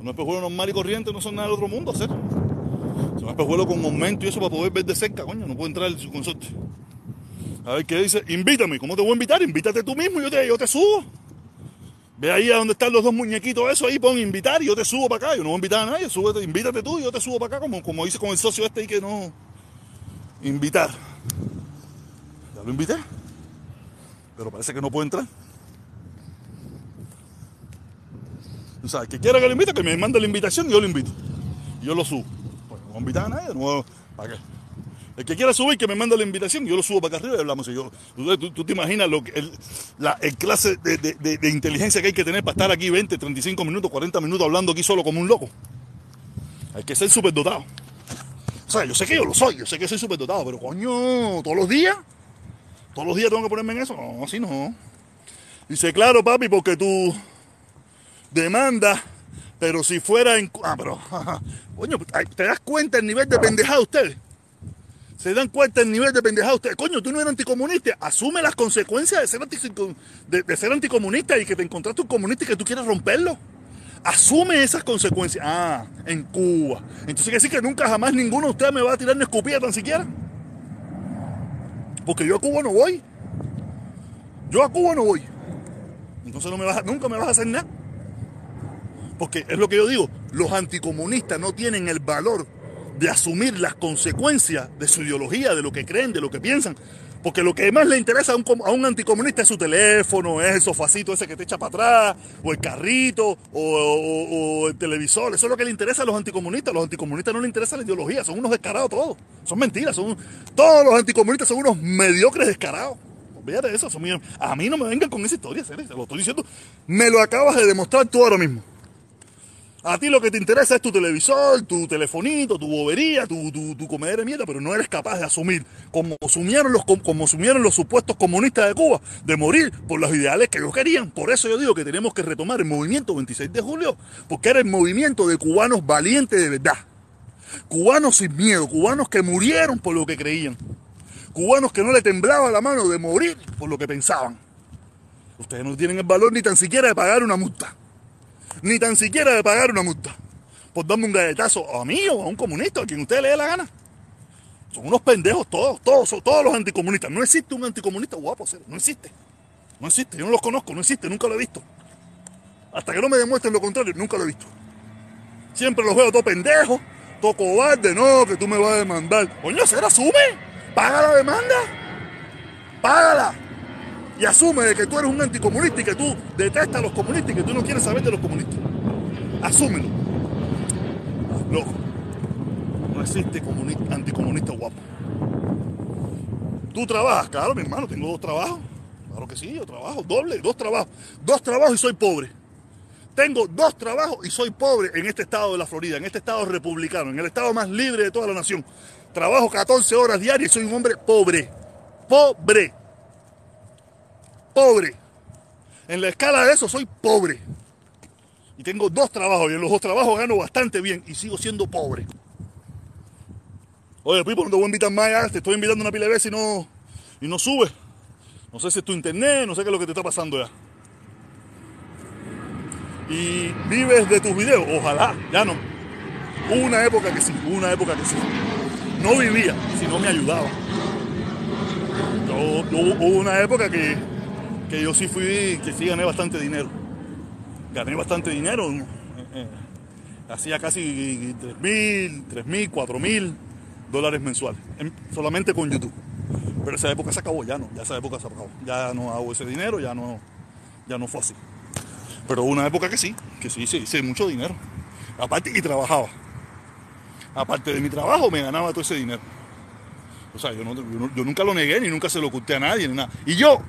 Speaker 1: Un espejuelo normal y corriente no son nada del otro mundo, hacer. Son espejuelos con aumento y eso para poder ver de cerca, coño. No puede entrar el consorte. A ver qué dice. Invítame. ¿Cómo te voy a invitar? Invítate tú mismo y yo te, yo te subo. Ve ahí a donde están los dos muñequitos, eso ahí, pon invitar y yo te subo para acá. Yo no voy a invitar a nadie, súbete, invítate tú y yo te subo para acá, como, como hice con el socio este y que no. Invitar. Ya lo invité. Pero parece que no puede entrar. O sea, que quiera que lo invite, que me mande la invitación y yo lo invito. Yo lo subo. Pues no voy a invitar a nadie, no voy ¿para qué? El que quiera subir, que me mande la invitación, yo lo subo para acá arriba y hablamos. Tú, te imaginas el, la clase de, de- de- de inteligencia que hay que tener para estar aquí 20, 35 minutos, 40 minutos hablando aquí solo como un loco. Hay que ser superdotado. O sea, yo sé que yo lo soy, yo sé que soy superdotado, pero coño, todos los días. Todos los días tengo que ponerme en eso. No, así no. Dice, claro, papi, porque tú demanda, pero si fuera en... Ah, pero... Coño, ¿te das cuenta el nivel de pendejada ustedes? ¿Se dan cuenta el nivel de pendejada ustedes? Coño, tú no eres anticomunista. Asume las consecuencias de ser, anticomunista y que te encontraste un comunista y que tú quieras romperlo. Asume esas consecuencias. Ah, en Cuba. Entonces quiere decir que nunca jamás ninguno de ustedes me va a tirar una escupida tan siquiera. Porque yo a Cuba no voy. Yo a Cuba no voy. Entonces nunca me vas a hacer nada. Porque es lo que yo digo, los anticomunistas no tienen el valor de asumir las consecuencias de su ideología, de lo que creen, de lo que piensan. Porque lo que más le interesa a un, anticomunista es su teléfono, es el sofacito ese que te echa para atrás, o el carrito, o, el televisor. Eso es lo que le interesa a los anticomunistas. A los anticomunistas no les interesa la ideología, son unos descarados todos. Son mentiras, son, todos los anticomunistas son unos mediocres descarados. Olvídate de eso, a mí no me vengan con esa historia, serio, te lo estoy diciendo. Me lo acabas de demostrar tú ahora mismo. A ti lo que te interesa es tu televisor, tu telefonito, tu bobería, tu, tu, tu comedera de mierda, pero no eres capaz de asumir, como asumieron, los, como asumieron los supuestos comunistas de Cuba, de morir por los ideales que ellos querían. Por eso yo digo que tenemos que retomar el movimiento 26 de julio, porque era el movimiento de cubanos valientes de verdad. Cubanos sin miedo, cubanos que murieron por lo que creían. Cubanos que no le temblaba la mano de morir por lo que pensaban. Ustedes no tienen el valor ni tan siquiera de pagar una multa ni tan siquiera de pagar una multa por darme un galletazo a mí o a un comunista, a quien usted le dé la gana. Son unos pendejos todos, todos, todos los anticomunistas. No existe un anticomunista guapo, no existe. No existe, yo no los conozco, no existe, nunca lo he visto. Hasta que no me demuestren lo contrario, nunca lo he visto. Siempre los veo todo pendejos, todo cobarde, no, que tú me vas a demandar. Coño, se asume, paga la demanda, págala y asume de que tú eres un anticomunista y que tú detestas a los comunistas y que tú no quieres saber de los comunistas. Asúmelo. Loco. No existe anticomunista guapo. Tú trabajas, claro, mi hermano, tengo dos trabajos. Claro que sí, yo trabajo, doble, dos trabajos. Dos trabajos y soy pobre. Tengo dos trabajos y soy pobre en este estado de la Florida, en este estado republicano, en el estado más libre de toda la nación. Trabajo 14 horas diarias y soy un hombre pobre. Pobre pobre. En la escala de eso soy pobre. Y tengo dos trabajos y en los dos trabajos gano bastante bien y sigo siendo pobre. Oye, Pipo, no te voy a invitar más. Te estoy invitando una pila de veces y no, y no sube. No sé si es tu internet, no sé qué es lo que te está pasando ya. Y vives de tus videos, ojalá, ya no. Una época que sí, una época que sí. No vivía, sino me ayudaba. hubo una época que que yo sí fui, que sí gané bastante dinero. Gané bastante dinero. Eh, eh, hacía casi 3 mil, 3 mil, 4 mil dólares mensuales. solamente con YouTube. Pero esa época se acabó, ya no, ya esa época se acabó. Ya no hago ese dinero, ya no, ya no fue así. Pero una época que sí, que sí, sí, hice mucho dinero. Aparte, y trabajaba. Aparte de mi trabajo, me ganaba todo ese dinero. O sea, yo, yo, nunca lo negué, ni nunca se lo oculté a nadie, ni nada. Y yo,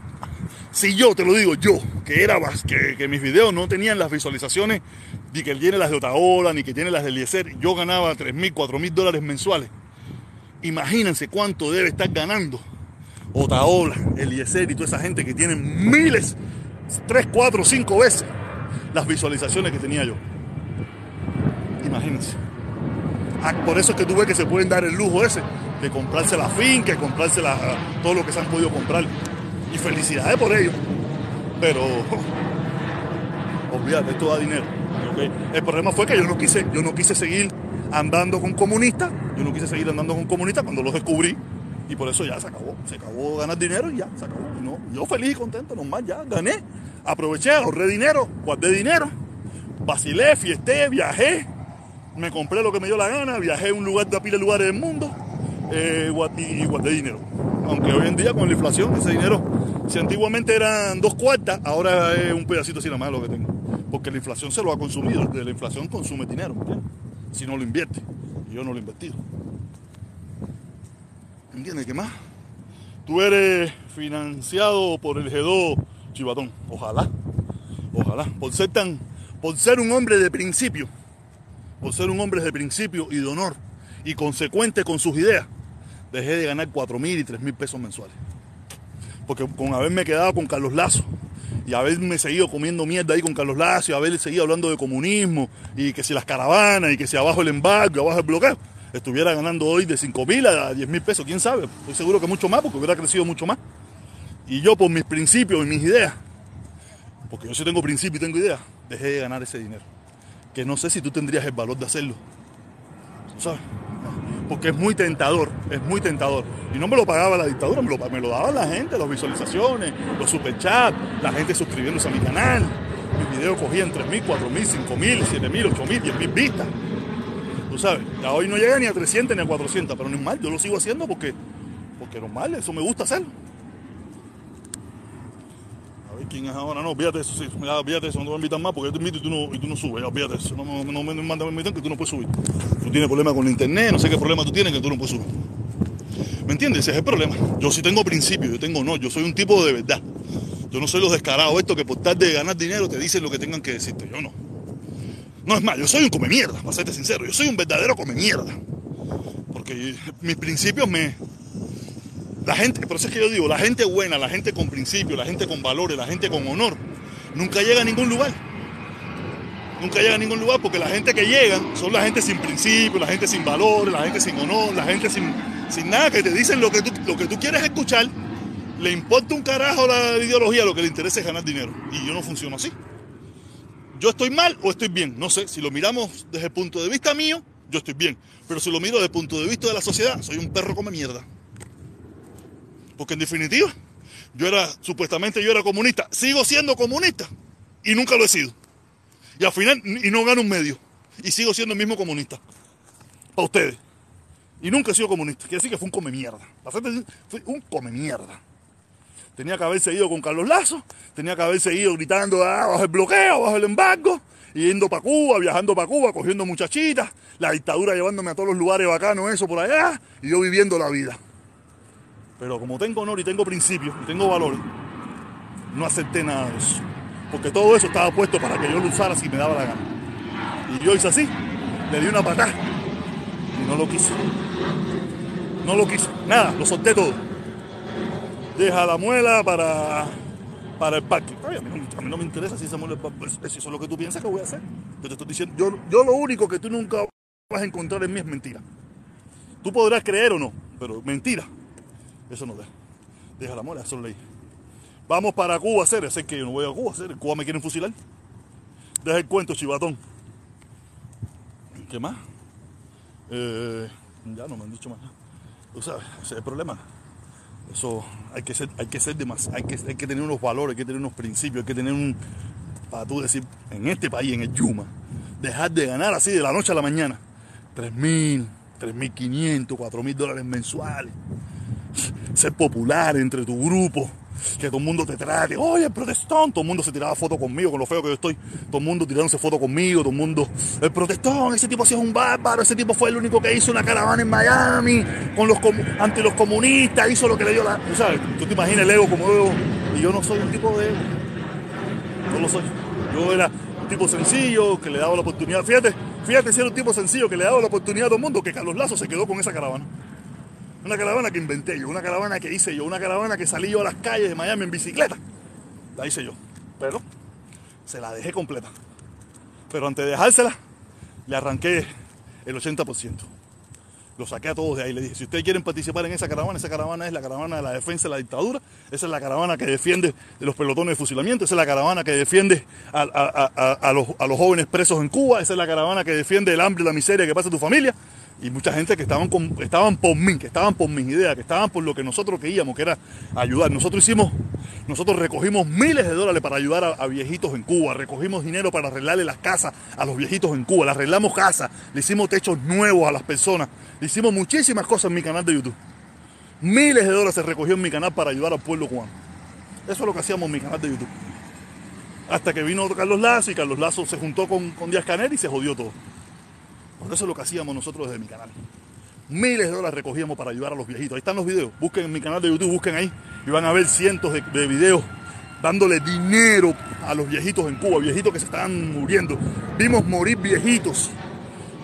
Speaker 1: si yo, te lo digo yo, que era que, que mis videos no tenían las visualizaciones, ni que tiene las de Otaola, ni que tiene las de Eliezer, yo ganaba 3 mil, 4 mil dólares mensuales. Imagínense cuánto debe estar ganando Otaola, Eliezer y toda esa gente que tienen miles, 3, 4, 5 veces las visualizaciones que tenía yo. Imagínense. Ah, por eso es que tú ves que se pueden dar el lujo ese de comprarse la finca, de comprarse todo lo que se han podido comprar felicidades por ello. Pero, olvídate, esto da dinero. El problema fue que yo no quise, yo no quise seguir andando con comunistas, yo no quise seguir andando con comunistas cuando los descubrí y por eso ya se acabó, se acabó ganar dinero y ya, se acabó. No, yo feliz y contento, nomás ya, gané, aproveché, ahorré dinero, guardé dinero, vacilé, fiesté, viajé, me compré lo que me dio la gana, viajé a un lugar de a pila lugares del mundo y guardé dinero. Aunque hoy en día con la inflación, ese dinero, si antiguamente eran dos cuartas, ahora es un pedacito así nada más lo que tengo. Porque la inflación se lo ha consumido. De la inflación consume dinero, Si no lo invierte. Yo no lo he invertido. ¿Entiendes? ¿Qué más? Tú eres financiado por el G2 Chivatón. Ojalá. Ojalá. Por ser tan. Por ser un hombre de principio. Por ser un hombre de principio y de honor. Y consecuente con sus ideas dejé de ganar 4 mil y 3 mil pesos mensuales. Porque con haberme quedado con Carlos Lazo y haberme seguido comiendo mierda ahí con Carlos Lazo y haber seguido hablando de comunismo y que si las caravanas y que si abajo el embargo, abajo el bloqueo, estuviera ganando hoy de 5 mil a 10 mil pesos, quién sabe. Estoy seguro que mucho más porque hubiera crecido mucho más. Y yo por mis principios y mis ideas, porque yo sí tengo principios y tengo ideas, dejé de ganar ese dinero. Que no sé si tú tendrías el valor de hacerlo. ¿Sabes? Porque es muy tentador, es muy tentador. Y no me lo pagaba la dictadura, me lo, me lo daba la gente, las visualizaciones, los superchats, la gente suscribiéndose a mi canal. Mis videos cogían 3.000, 4.000, 5.000, 7.000, 8.000, 10.000 vistas. Tú sabes, ya hoy no llega ni a 300 ni a 400, pero no es mal, yo lo sigo haciendo porque, porque normal, eso me gusta hacerlo. Quién es ahora, no, fíjate eso, sí, ya, fíjate eso, no te voy a invitar más porque yo te invito y tú no, y tú no subes, ya, fíjate eso, no, no, no me mandas invitar que tú no puedes subir. Tú tienes problemas con el internet, no sé qué problema tú tienes que tú no puedes subir. ¿Me entiendes? Ese es el problema. Yo sí tengo principios, yo tengo no, yo soy un tipo de verdad. Yo no soy los descarados estos que por tal de ganar dinero te dicen lo que tengan que decirte. Yo no. No es más, yo soy un come mierda, para serte sincero. Yo soy un verdadero come mierda. Porque mis principios me. La gente, por eso es que yo digo, la gente buena, la gente con principios, la gente con valores, la gente con honor, nunca llega a ningún lugar. Nunca llega a ningún lugar porque la gente que llega son la gente sin principios, la gente sin valores, la gente sin honor, la gente sin, sin nada, que te dicen lo que, tú, lo que tú quieres escuchar, le importa un carajo la ideología, lo que le interesa es ganar dinero. Y yo no funciono así. Yo estoy mal o estoy bien, no sé, si lo miramos desde el punto de vista mío, yo estoy bien. Pero si lo miro desde el punto de vista de la sociedad, soy un perro come mierda. Porque en definitiva, yo era, supuestamente yo era comunista, sigo siendo comunista y nunca lo he sido. Y al final, y no gano un medio. Y sigo siendo el mismo comunista. Para ustedes. Y nunca he sido comunista. Quiere decir que fue un come mierda. Fue un come mierda. Tenía que haber seguido con Carlos Lazo, tenía que haber seguido gritando ah, bajo el bloqueo, bajo el embargo, yendo para Cuba, viajando para Cuba, cogiendo muchachitas, la dictadura llevándome a todos los lugares bacanos, eso por allá, y yo viviendo la vida. Pero como tengo honor y tengo principios y tengo valores, no acepté nada de eso. Porque todo eso estaba puesto para que yo lo usara si me daba la gana. Y yo hice así, le di una patada y no lo quise. No lo quise. Nada, lo solté todo. Deja la muela para, para el parque. A, mí no, me interesa si esa muela si eso es lo que tú piensas que voy a hacer. Yo te estoy diciendo, yo, yo lo único que tú nunca vas a encontrar en mí es mentira. Tú podrás creer o no, pero mentira. Eso no deja. Deja la muela, eso es ley. Vamos para Cuba hacer, es que yo no voy a Cuba. En Cuba me quieren fusilar. Deja el cuento, chivatón. ¿Qué más? Eh, ya no me han dicho más. Tú sabes, ese es el problema. Eso hay que ser, hay que ser más, hay que, hay que tener unos valores, hay que tener unos principios, hay que tener un, para tú decir, en este país, en el Yuma, dejar de ganar así de la noche a la mañana, 3 mil, 3 mil 500, 4 mil dólares mensuales, ser popular entre tu grupo, que todo el mundo te trate, oye, protestón, todo el mundo se tiraba foto conmigo, con lo feo que yo estoy, todo el mundo tirándose foto conmigo, todo el mundo, el protestón, ese tipo sí es un bárbaro, ese tipo fue el único que hizo una caravana en Miami, con los ante los comunistas, hizo lo que le dio la, ¿sabes? Tú te imaginas el ego como ego, y yo no soy un tipo de ego, no lo soy, yo era un tipo sencillo, que le daba la oportunidad, fíjate, fíjate si era un tipo sencillo, que le daba la oportunidad a todo el mundo, que Carlos Lazo se quedó con esa caravana. Una caravana que inventé yo, una caravana que hice yo, una caravana que salí yo a las calles de Miami en bicicleta. La hice yo. Pero se la dejé completa. Pero antes de dejársela, le arranqué el 80%. Lo saqué a todos de ahí. Le dije, si ustedes quieren participar en esa caravana, esa caravana es la caravana de la defensa de la dictadura. Esa es la caravana que defiende de los pelotones de fusilamiento. Esa es la caravana que defiende a, a, los, los, jóvenes presos en Cuba. Esa es la caravana que defiende el hambre y la miseria que pasa tu familia y mucha gente que estaban, con, estaban por mí, que estaban por mis ideas, que estaban por lo que nosotros queríamos, que era ayudar. Nosotros hicimos, nosotros recogimos miles de dólares para ayudar a, viejitos en Cuba, recogimos dinero para arreglarle las casas a los viejitos en Cuba, le arreglamos casas, le hicimos techos nuevos a las personas, le hicimos muchísimas cosas en mi canal de YouTube. Miles de dólares se recogió en mi canal para ayudar al pueblo cubano. Eso es lo que hacíamos en mi canal de YouTube. Hasta que vino Carlos Lazo y Carlos Lazo se juntó con, con Díaz Canel y se jodió todo. Por eso es lo que hacíamos nosotros desde mi canal. Miles de dólares recogíamos para ayudar a los viejitos. Ahí están los videos. Busquen en mi canal de YouTube, busquen ahí y van a ver cientos de, de videos dándole dinero a los viejitos en Cuba, viejitos que se estaban muriendo. Vimos morir viejitos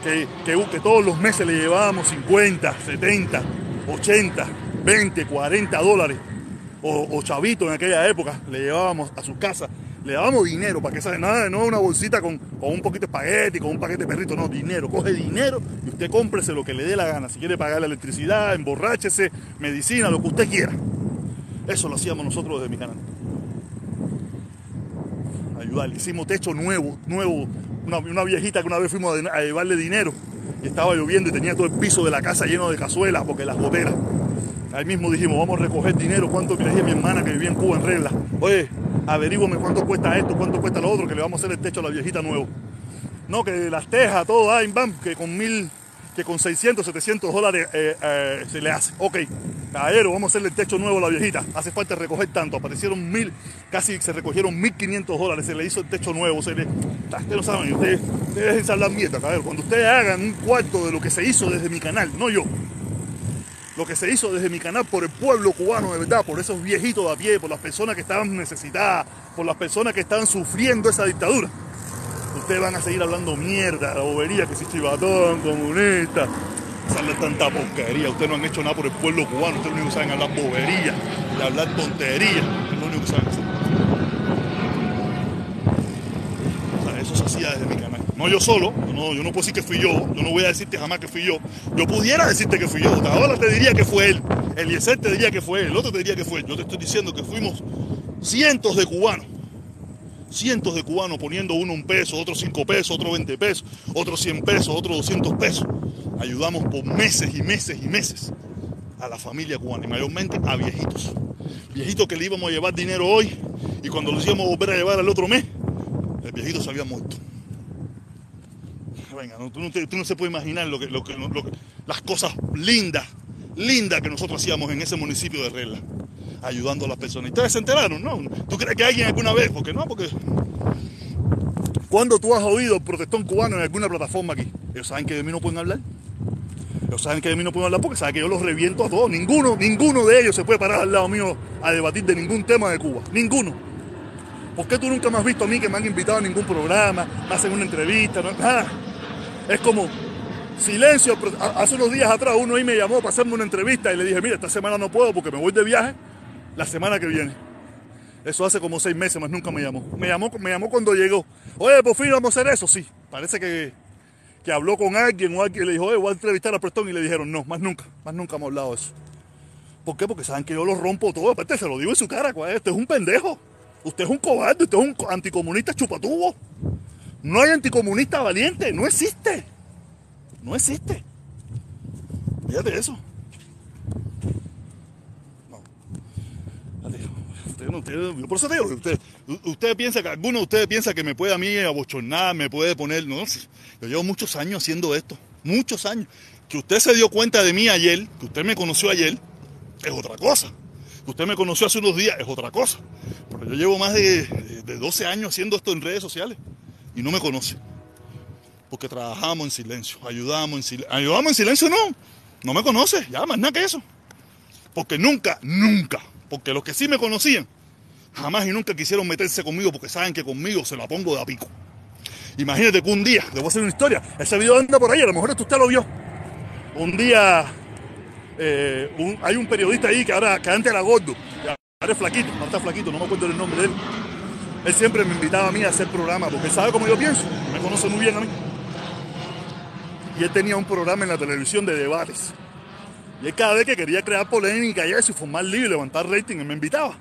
Speaker 1: que, que, que todos los meses le llevábamos 50, 70, 80, 20, 40 dólares o, chavito en aquella época, le llevábamos a su casa, le dábamos dinero para que esa nada, no una bolsita con, con, un poquito de espagueti, con un paquete de perrito, no, dinero, coge dinero y usted cómprese lo que le dé la gana. Si quiere pagar la electricidad, emborráchese, medicina, lo que usted quiera. Eso lo hacíamos nosotros desde mi canal. Ayudar, hicimos techo nuevo, nuevo, una, viejita que una vez fuimos a, llevarle dinero y estaba lloviendo y tenía todo el piso de la casa lleno de cazuelas porque las goteras. Ahí mismo dijimos, vamos a recoger dinero, cuánto que a mi hermana que vivía en Cuba en regla. Oye, averígame cuánto cuesta esto, cuánto cuesta lo otro, que le vamos a hacer el techo a la viejita nuevo. No, que las tejas, todo, ah, bam, que con mil, que con 600, 700 dólares eh, eh, se le hace. Ok, caballero, vamos a hacerle el techo nuevo a la viejita. Hace falta recoger tanto. Aparecieron mil, casi se recogieron 1500 dólares. Se le hizo el techo nuevo. Se le, ustedes lo saben, ustedes, ustedes hablar mierda, caballero. Cuando ustedes hagan un cuarto de lo que se hizo desde mi canal, no yo, lo que se hizo desde mi canal por el pueblo cubano, de verdad, por esos viejitos de a pie, por las personas que estaban necesitadas, por las personas que estaban sufriendo esa dictadura. Ustedes van a seguir hablando mierda, la bobería, que si chivatón, comunista, sale tanta porquería. Ustedes no han hecho nada por el pueblo cubano, ustedes lo único que saben hablar bobería y hablar tontería, es lo único que saben hacer. O sea, eso se hacía desde mi canal. No yo solo, no, yo no puedo decir que fui yo, yo no voy a decirte jamás que fui yo. Yo pudiera decirte que fui yo, ahora te diría que fue él, Eliezer te diría que fue él, el otro te diría que fue él. Yo te estoy diciendo que fuimos cientos de cubanos, cientos de cubanos poniendo uno un peso, otro cinco pesos, otro 20 pesos, otro 100 pesos, otro 200 pesos. Ayudamos por meses y meses y meses a la familia cubana y mayormente a viejitos. Viejitos que le íbamos a llevar dinero hoy y cuando los íbamos a volver a llevar al otro mes, el viejito se había muerto venga, tú, no se puede imaginar lo que, las cosas lindas, lindas que nosotros hacíamos en ese municipio de Regla, ayudando a las personas. Y ustedes se enteraron, ¿no? ¿Tú crees que alguien alguna vez? Porque no, porque... ¿Cuándo tú has oído protestón cubano en alguna plataforma aquí? Ellos saben que de mí no pueden hablar. Ellos saben que de mí no pueden hablar porque saben que yo los reviento a todos. Ninguno, ninguno de ellos se puede parar al lado mío a debatir de ningún tema de Cuba. Ninguno. ¿Por qué tú nunca me has visto a mí que me han invitado a ningún programa, me hacen una entrevista? Nada. Es como silencio. Hace unos días atrás uno ahí me llamó para hacerme una entrevista y le dije, mira, esta semana no puedo porque me voy de viaje la semana que viene. Eso hace como seis meses, más nunca me llamó. Me llamó, me llamó cuando llegó. Oye, por fin vamos a hacer eso. Sí, parece que, que habló con alguien o alguien le dijo, oye, voy a entrevistar a Prestón y le dijeron, no, más nunca, más nunca hemos hablado de eso. ¿Por qué? Porque saben que yo lo rompo todo. Aparte, se lo digo en su cara, este es un pendejo. Usted es un cobarde, usted es un anticomunista chupatubo. No hay anticomunista valiente, no existe. No existe. Fíjate eso. Usted, por eso te digo, usted, usted piensa que alguno de ustedes piensa que me puede a mí abochornar, me puede poner. No, yo llevo muchos años haciendo esto. Muchos años. Que usted se dio cuenta de mí ayer, que usted me conoció ayer, es otra cosa. Que usted me conoció hace unos días, es otra cosa. Pero yo llevo más de, de 12 años haciendo esto en redes sociales y no me conoce. Porque trabajamos en silencio, ayudamos en silencio. Ayudamos en silencio, no. No me conoce, ya más nada que eso. Porque nunca, nunca, porque los que sí me conocían, jamás y nunca quisieron meterse conmigo porque saben que conmigo se la pongo de a pico. Imagínate que un día, le voy a hacer una historia, ese video anda por ahí, a lo mejor esto usted lo vio. Un día eh, hay un periodista ahí que ahora que antes era gordo, ahora es flaquito, ahora está flaquito, no me acuerdo el nombre de él él siempre me invitaba a mí a hacer programas porque sabe cómo yo pienso, me conoce muy bien a mí. Y él tenía un programa en la televisión de debates. Y él cada vez que quería crear polémica y eso, y formar lío y levantar rating, él me invitaba.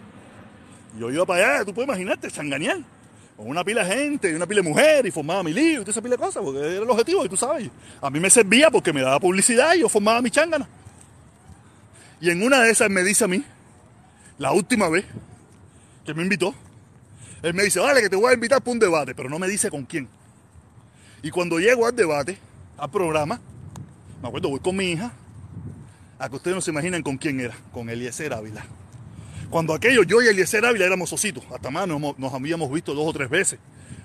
Speaker 1: Y yo iba para allá, tú puedes imaginarte, changañal. Con una pila de gente y una pila de mujeres y formaba mi lío y toda esa pila de cosas, porque era el objetivo, y tú sabes. A mí me servía porque me daba publicidad y yo formaba mi changana. Y en una de esas me dice a mí, la última vez que me invitó, él me dice, vale, que te voy a invitar para un debate, pero no me dice con quién. Y cuando llego al debate, al programa, me acuerdo, voy con mi hija, a que ustedes no se imaginen con quién era, con Eliezer Ávila. Cuando aquello, yo y Eliezer Ávila éramos ositos, hasta más nos, nos, habíamos visto dos o tres veces.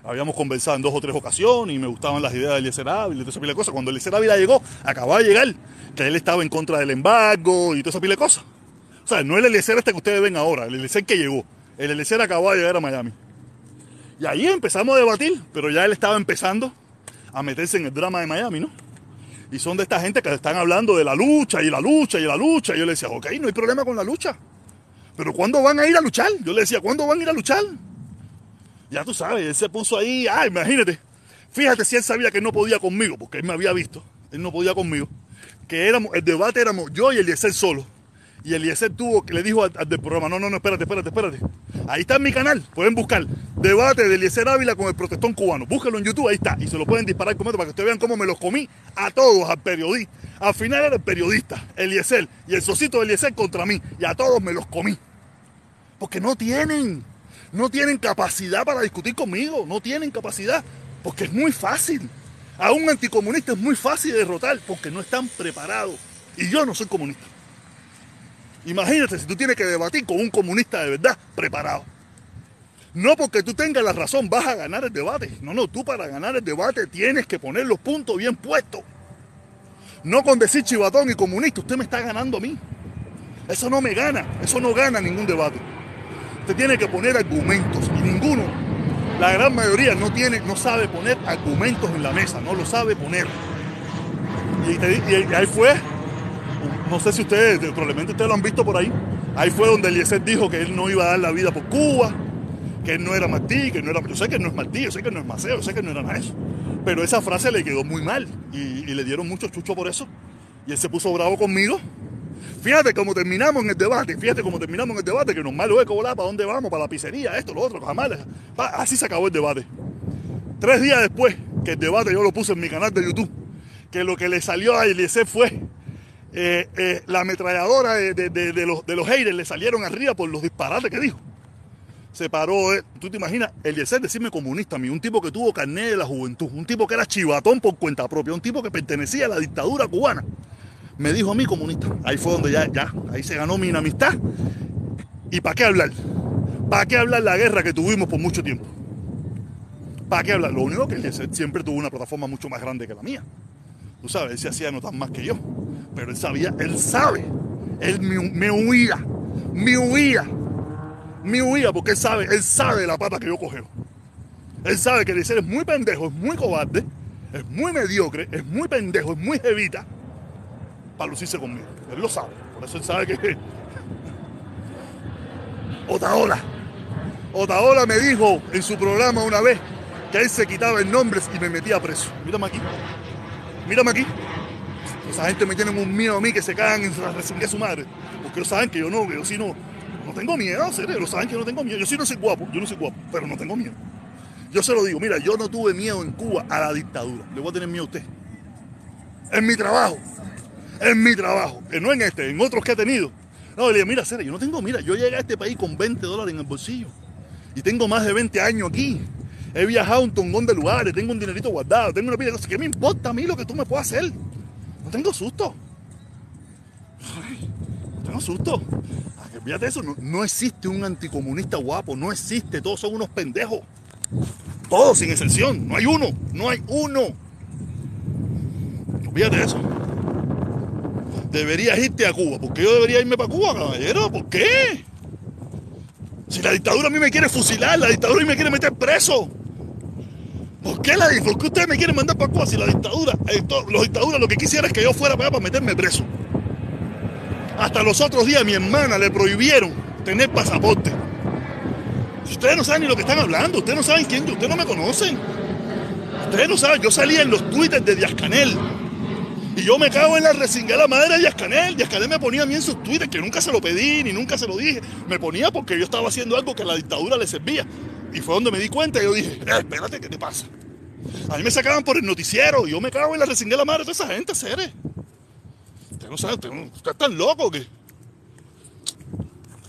Speaker 1: Habíamos conversado en dos o tres ocasiones y me gustaban las ideas de Eliezer Ávila y toda esa pila de cosas. Cuando Eliezer Ávila llegó, acababa de llegar, que él estaba en contra del embargo y toda esa pila de cosas. O sea, no el Eliezer este que ustedes ven ahora, el Eliezer que llegó. El Eliezer acababa de llegar a Miami. Y ahí empezamos a debatir, pero ya él estaba empezando a meterse en el drama de Miami, ¿no? Y son de esta gente que están hablando de la lucha y la lucha y la lucha. Y yo le decía, ok, no hay problema con la lucha. Pero ¿cuándo van a ir a luchar? Yo le decía, ¿cuándo van a ir a luchar? Ya tú sabes, él se puso ahí, ah, imagínate. Fíjate si él sabía que no podía conmigo, porque él me había visto, él no podía conmigo. Que éramos, el debate éramos yo y Eliezer solo. Y Eliezer tuvo, le dijo al, programa, no, no, no, espérate, espérate, espérate. Ahí está en mi canal, pueden buscar debate de Eliezer Ávila con el protestón cubano. Búsquenlo en YouTube, ahí está. Y se lo pueden disparar con para que ustedes vean cómo me los comí a todos, al periodista. Al final era el periodista, Eliezer, y el socito de Eliezer contra mí. Y a todos me los comí. Porque no tienen, no tienen capacidad para discutir conmigo, no tienen capacidad. Porque es muy fácil. A un anticomunista es muy fácil derrotar porque no están preparados. Y yo no soy comunista. Imagínate si tú tienes que debatir con un comunista de verdad preparado. No porque tú tengas la razón vas a ganar el debate. No, no, tú para ganar el debate tienes que poner los puntos bien puestos. No con decir chivatón y comunista, usted me está ganando a mí. Eso no me gana, eso no gana ningún debate. Usted tiene que poner argumentos y ninguno, la gran mayoría no tiene, no sabe poner argumentos en la mesa, no lo sabe poner. Y, ahí fue, no sé si ustedes, probablemente ustedes lo han visto por ahí, ahí fue donde Eliezer dijo que él no iba a dar la vida por Cuba, que él no era Martí, que no era, yo sé que no es Martí, yo sé que no es Maceo, yo sé que no era nada eso. Pero esa frase le quedó muy mal y, le dieron mucho chucho por eso. Y él se puso bravo conmigo Fíjate cómo terminamos en el debate, fíjate cómo terminamos en el debate, que es volar para dónde vamos, para la pizzería, esto, lo otro, jamás. Así se acabó el debate. Tres días después que el debate yo lo puse en mi canal de YouTube, que lo que le salió a Eliezer fue eh, eh, la ametralladora de, los, de los haters le salieron arriba por los disparates que dijo. Se paró, eh, tú te imaginas, Eliezer decirme comunista a mí, un tipo que tuvo carnet de la juventud, un tipo que era chivatón por cuenta propia, un tipo que pertenecía a la dictadura cubana me dijo a mí comunista. Ahí fue donde ya, ya, ahí se ganó mi amistad. ¿Y para qué hablar? ¿Para qué hablar la guerra que tuvimos por mucho tiempo? ¿Para qué hablar? Lo único que él siempre tuvo una plataforma mucho más grande que la mía. Tú sabes, él se hacía no tan más que yo. Pero él sabía, él sabe. Él me, huía. Me huía. Me huía porque él sabe, él sabe la pata que yo cogeo. Él sabe que Eliezer es muy pendejo, es muy cobarde, es muy mediocre, es muy pendejo, es muy jevita para lucirse conmigo. Él lo sabe. Por eso él sabe que. Otaola. Otaola me dijo en su programa una vez que él se quitaba el nombre y me metía preso. Mírame aquí. Mírame aquí. Esa gente me tiene un miedo a mí que se cagan en la su madre. Porque ellos saben que yo no, que yo sí no. No tengo miedo. Ellos saben que no tengo miedo. Yo sí no soy guapo, yo no soy guapo, pero no tengo miedo. Yo se lo digo, mira, yo no tuve miedo en Cuba a la dictadura. Le voy a tener miedo a usted. En mi trabajo, en mi trabajo, que no en este, en otros que he tenido. No, le dije, mira, Cere, yo no tengo, mira, yo llegué a este país con 20 dólares en el bolsillo y tengo más de 20 años aquí. He viajado a un tongón de lugares, tengo un dinerito guardado, tengo una pila de cosas. ¿Qué me importa a mí lo que tú me puedas hacer? No tengo susto. no tengo susto. Fíjate eso, no, existe un anticomunista guapo, no existe, todos son unos pendejos. Todos sin excepción, no hay uno, no hay uno. Fíjate eso deberías irte a Cuba. ¿Por qué yo debería irme para Cuba, caballero? ¿Por qué? Si la dictadura a mí me quiere fusilar, la dictadura a mí me quiere meter preso. ¿Por qué, la, ¿Por qué ustedes me quieren mandar para Cuba si la dictadura, eh, los dictaduras lo que quisiera es que yo fuera para allá para meterme preso? Hasta los otros días mi hermana le prohibieron tener pasaporte. Ustedes no saben ni lo que están hablando, ustedes no saben quién, ustedes no me conocen. Ustedes no saben, yo salía en los twitters de Díaz Canel y yo me cago en la resingada madre de Yascanel. Yascanel me ponía a mí en sus tweets, que nunca se lo pedí ni nunca se lo dije. Me ponía porque yo estaba haciendo algo que a la dictadura le servía. Y fue donde me di cuenta y yo dije, eh, espérate, ¿qué te pasa? A mí me sacaban por el noticiero y yo me cago en la resingada madre de toda esa gente, seres. Usted no sabe, usted, usted es tan loco que.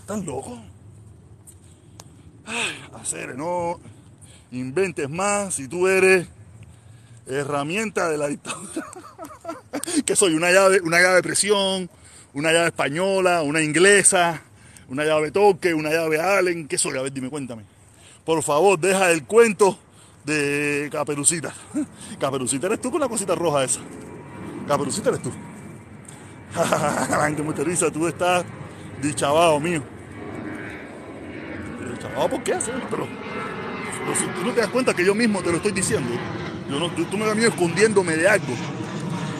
Speaker 1: ¿Tan loco? Ay, no inventes más si tú eres herramienta de la dictadura. que soy una llave, una llave de presión, una llave española, una inglesa, una llave toque, una llave Allen, ¿qué soy? A ver, dime, cuéntame. Por favor, deja el cuento de Caperucita. Caperucita eres tú con la cosita roja esa. Caperucita eres tú. muy risa, tú estás dichabado mío. Dichabado, ¿por qué? Pero, pero tú no te das cuenta que yo mismo te lo estoy diciendo. Tú, me ves a mí escondiéndome de algo.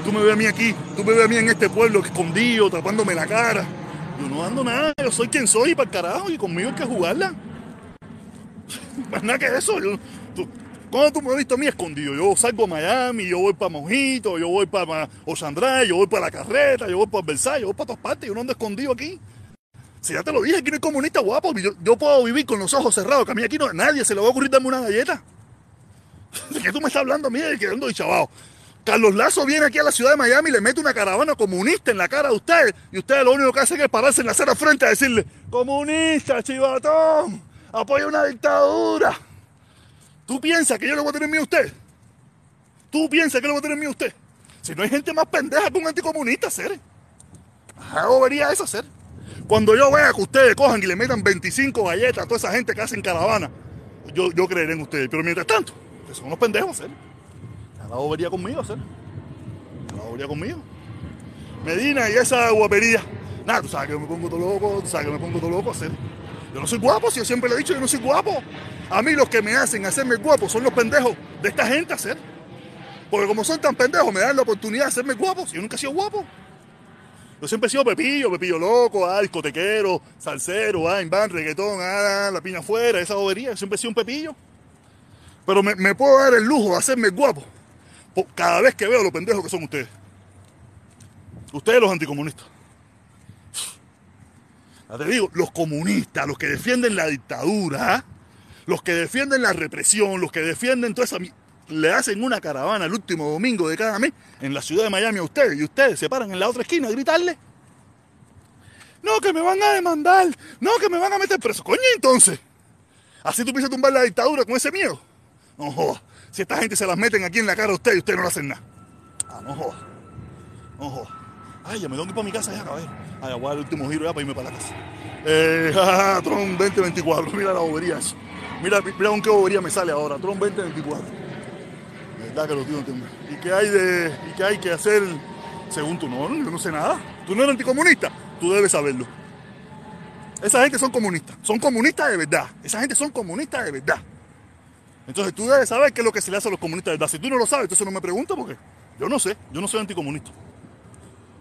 Speaker 1: Tú me ves a mí aquí, tú me ves a mí en este pueblo escondido, tapándome la cara. Yo no ando nada, yo soy quien soy para el carajo y conmigo hay que jugarla. Más nada que eso. Yo, tú, ¿Cuándo tú me has visto a mí escondido? Yo salgo a Miami, yo voy para Mojito, yo voy para Osandra, yo voy para la carreta, yo voy para Versailles, yo voy para todas partes, yo no ando escondido aquí. Si ya te lo dije, aquí no hay comunista guapo, yo, puedo vivir con los ojos cerrados, que a mí aquí no, nadie se le va a ocurrir darme una galleta. ¿De qué tú me estás hablando a mí? De quedando chavado. Carlos Lazo viene aquí a la ciudad de Miami y le mete una caravana comunista en la cara de usted. Y usted lo único que hace es pararse en la acera frente a decirle, comunista, chivatón, apoya una dictadura. ¿Tú piensas que yo le voy a tener miedo a usted? ¿Tú piensas que le voy a tener miedo a usted? Si no hay gente más pendeja que un anticomunista, ser. Algo vería eso, ser. Cuando yo vea que ustedes cojan y le metan 25 galletas a toda esa gente que hacen caravana, yo, yo creeré en ustedes. Pero mientras tanto, son unos pendejos, ser. La bobería conmigo, ser. La bobería conmigo. Medina y esa guapería. Nada, tú sabes que me pongo todo loco, tú sabes que me pongo todo loco, ser. Yo no soy guapo, si yo siempre le he dicho, yo no soy guapo. A mí los que me hacen hacerme guapo son los pendejos de esta gente hacer. Porque como son tan pendejos, me dan la oportunidad de hacerme guapo. Si yo nunca he sido guapo. Yo siempre he sido pepillo, pepillo loco, ah, discotequero, salsero, ah, van, reggaetón, ah, la piña afuera, esa bobería. Yo siempre he sido un pepillo. Pero me, me puedo dar el lujo de hacerme guapo cada vez que veo los pendejos que son ustedes. Ustedes los anticomunistas. Ya te digo, los comunistas, los que defienden la dictadura, ¿ah? los que defienden la represión, los que defienden toda esa... Le hacen una caravana el último domingo de cada mes en la ciudad de Miami a ustedes y ustedes se paran en la otra esquina a gritarle. No, que me van a demandar. No, que me van a meter preso. Coño, entonces. Así tú piensas tumbar la dictadura con ese miedo. No jodas. Si esta gente se las meten aquí en la cara a ustedes y ustedes no hacen nada. Ah, no jodas. No jodas. Ay, ya me tengo que ir para mi casa ya, caballero. Ay, voy a el último giro ya para irme para la casa. Eh, Tron 2024, mira la bobería eso. Mira, mira con qué bobería me sale ahora, Tron 2024. Verdad que lo tíos no ¿Y qué hay de. y qué hay que hacer según tú? No, yo no sé nada. Tú no eres anticomunista, tú debes saberlo. Esa gente son comunistas, son comunistas de verdad. Esa gente son comunistas de verdad. Entonces tú debes saber qué es lo que se le hace a los comunistas de verdad. Si tú no lo sabes, entonces no me preguntas porque yo no sé, yo no soy anticomunista.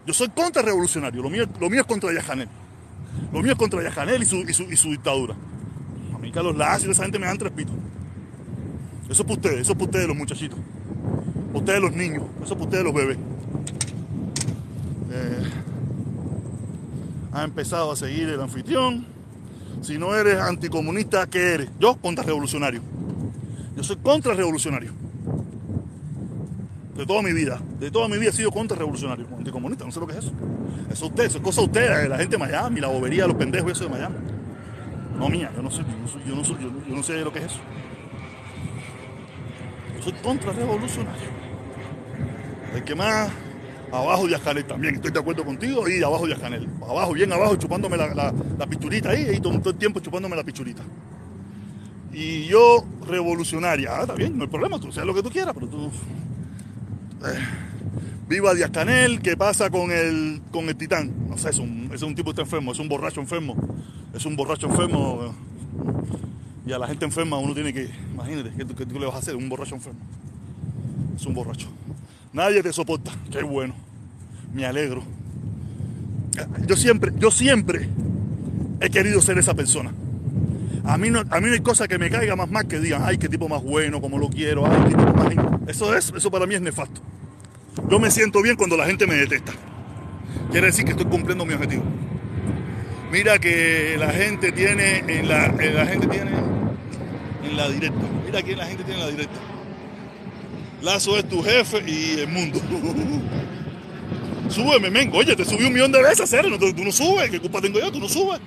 Speaker 1: Yo soy contrarrevolucionario, lo mío, lo mío es contra Yajanel. Lo mío es contra Yajanel y su, y su, dictadura. A mí Carlos Lazo y esa gente me dan tres pitos. Eso es para ustedes, eso es para ustedes los muchachitos. Ustedes los niños, eso es para ustedes los bebés. Eh, ha empezado a seguir el anfitrión. Si no eres anticomunista, ¿qué eres? Yo, contrarrevolucionario. Yo soy contrarrevolucionario de toda mi vida. De toda mi vida he sido contrarrevolucionario, anticomunista, no sé lo que es eso. Eso es usted, eso es cosa de usted, la gente de Miami, la bobería los pendejos eso de Miami. No mía, yo no sé, yo no, soy, yo no, sé lo que es eso. Yo soy contrarrevolucionario. El que más abajo de Ascanel también, estoy de acuerdo contigo, y abajo de Ascanel. Abajo, bien abajo, chupándome la, la, pichurita ahí, y todo, el tiempo chupándome la pichurita. Y yo, revolucionaria, ah, está bien, no hay problema, tú seas lo que tú quieras, pero tú viva Díaz Canel, ¿qué pasa con el, con el titán? No sé, es un, es un tipo que está enfermo, es un borracho enfermo. Es un borracho enfermo. Y a la gente enferma uno tiene que, imagínate, ¿qué, qué tú le vas a hacer? Un borracho enfermo. Es un borracho. Nadie te soporta. Qué bueno. Me alegro. Yo siempre, yo siempre he querido ser esa persona. A mí no, a mí no hay cosa que me caiga más mal que digan, ay, qué tipo más bueno, como lo quiero, ay, qué tipo más... Eso es, eso para mí es nefasto. Yo me siento bien cuando la gente me detesta. Quiere decir que estoy cumpliendo mi objetivo. Mira que la gente tiene en la, la gente tiene en la directa. Mira quién la gente tiene en la directa. Lazo es tu jefe y el mundo. Súbeme, mengo. Oye, te subí un millón de veces, ¿cero? Tú, no subes. ¿Qué culpa tengo yo? Tú no subes.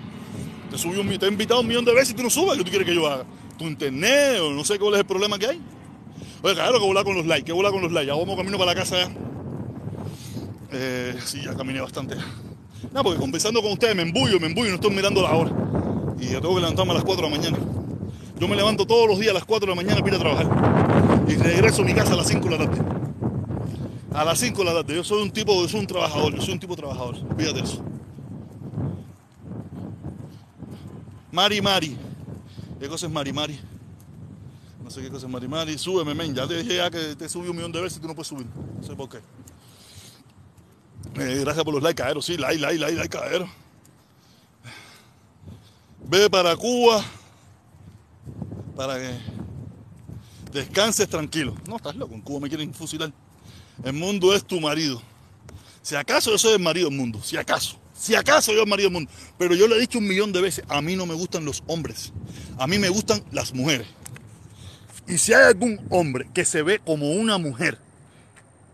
Speaker 1: Te subí te he invitado un millón de veces y tú no subes. ¿Qué tú quieres que yo haga? Tu internet o no sé cuál es el problema que hay. Oye, claro que volar con los likes, que volar con los likes. Ya vamos camino para la casa ya. Eh, sí, ya caminé bastante. No, porque conversando con ustedes me embullo, me embullo no estoy mirando la hora. Y yo tengo que levantarme a las 4 de la mañana. Yo me levanto todos los días a las 4 de la mañana para ir a trabajar. Y regreso a mi casa a las 5 de la tarde. A las 5 de la tarde. Yo soy un tipo, yo soy un trabajador, yo soy un tipo trabajador. Fíjate eso. Mari Mari. ¿Qué cosa es Mari Mari? No sé qué cosa es Mari Mari. Súbeme, men. Ya te dije ya que te subí un millón de veces y tú no puedes subir. No sé por qué. Eh, gracias por los likes, caeros. Sí, like, like, like, like, caeros. Ve para Cuba para que descanses tranquilo. No, estás loco, en Cuba me quieren fusilar. El mundo es tu marido. Si acaso yo soy el marido del mundo, si acaso, si acaso yo el marido del mundo. Pero yo le he dicho un millón de veces, a mí no me gustan los hombres, a mí me gustan las mujeres. Y si hay algún hombre que se ve como una mujer,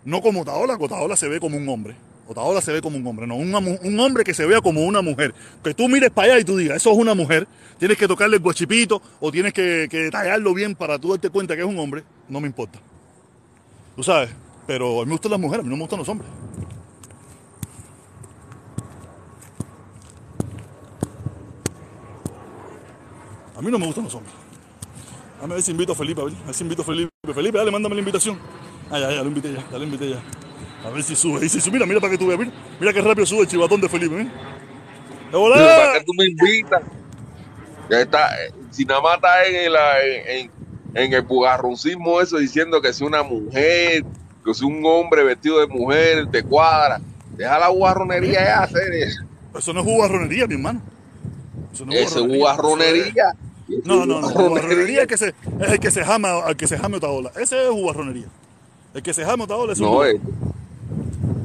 Speaker 1: no como Taola, Taola se ve como un hombre. Otaola se ve como un hombre, no, un, un, hombre que se vea como una mujer. Que tú mires para allá y tú digas, eso es una mujer, tienes que tocarle el guachipito o tienes que, que bien para tú darte cuenta que es un hombre, no me importa. Tú sabes, pero a mí me gustan las mujeres, a mí no me gustan los hombres. A mí no me gustan los hombres. A ver si invito a Felipe, a ver, a ver si invito a Felipe. Felipe, dale, mándame la invitación. Ah, ya, ya, lo invité ya, ya lo invité ya. A ver si sube. Y si sube, mira, mira para que tú veas. Mira, mira qué rápido sube el chivatón de Felipe. Mira.
Speaker 2: ¡Hola! ¿Para qué tú me invitas? Ya está, si nada más está en el, en, en el bugarroncismo eso diciendo que si una mujer, que si un hombre vestido de mujer te cuadra. Deja la bugarronería ya, hacer eso.
Speaker 1: Eso no es bugarronería, mi hermano.
Speaker 2: Eso no es bugarronería.
Speaker 1: No, no, no. Jugarronería es, que se, es el que se jama, al que se jame ola. Ese es jugarronería. El que se jame ola es un
Speaker 2: no, es,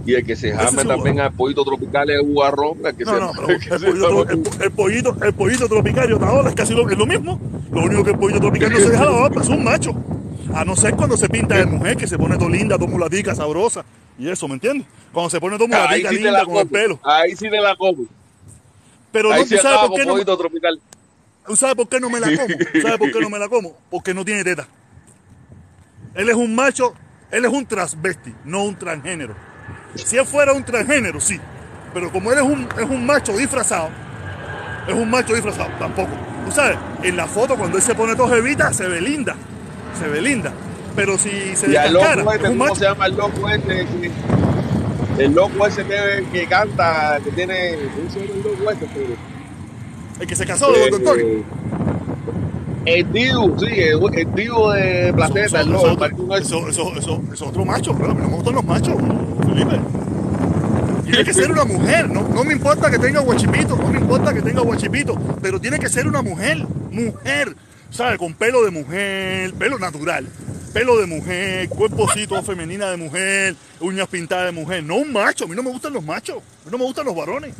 Speaker 2: y el que se jame también al pollito tropical es guarrón. El que
Speaker 1: no, no, pero el, pollito, el, pollito, tropical y Otaola es casi lo, es lo mismo. Lo único que el pollito tropical no se deja la barba, es un macho. A no ser cuando se pinta de mujer, que se pone todo linda, todo mulatica, sabrosa. Y eso, ¿me entiendes? Cuando se pone todo mulatica, sí linda, con el pelo.
Speaker 2: Ahí sí te la como.
Speaker 1: Pero Ahí no, sí ¿tú sabes por qué no? Tropical. ¿Tú sabes por qué no me la como? ¿Sabes por qué no me la como? Porque no tiene teta. Él es un macho, él es un transvesti, no un transgénero. Si él fuera un transgénero, sí. Pero como él es un, es un macho disfrazado, es un macho disfrazado, tampoco. Tú sabes, en la foto cuando él se pone todo jevita, se ve linda. Se ve linda. Pero si se
Speaker 2: descascara, loco este, es un macho. ¿Cómo se llama el loco este? El loco ese que, que canta, que tiene... ¿Cómo el loco este?
Speaker 1: El que se casó de Don Tony.
Speaker 2: El Divo, sí, el, Divo de Placeta,
Speaker 1: eso, eso, eso, eso, eso, es otro macho, pero me gustan los machos, Felipe. Tiene que ser una mujer, no, no me importa que tenga guachipito, no me importa que tenga guachipito, pero tiene que ser una mujer, mujer, ¿sabes? Con pelo de mujer, pelo natural, pelo de mujer, cuerpocito femenina de mujer, uñas pintadas de mujer, no un macho, a mí no me gustan los machos, a mí no me gustan los varones.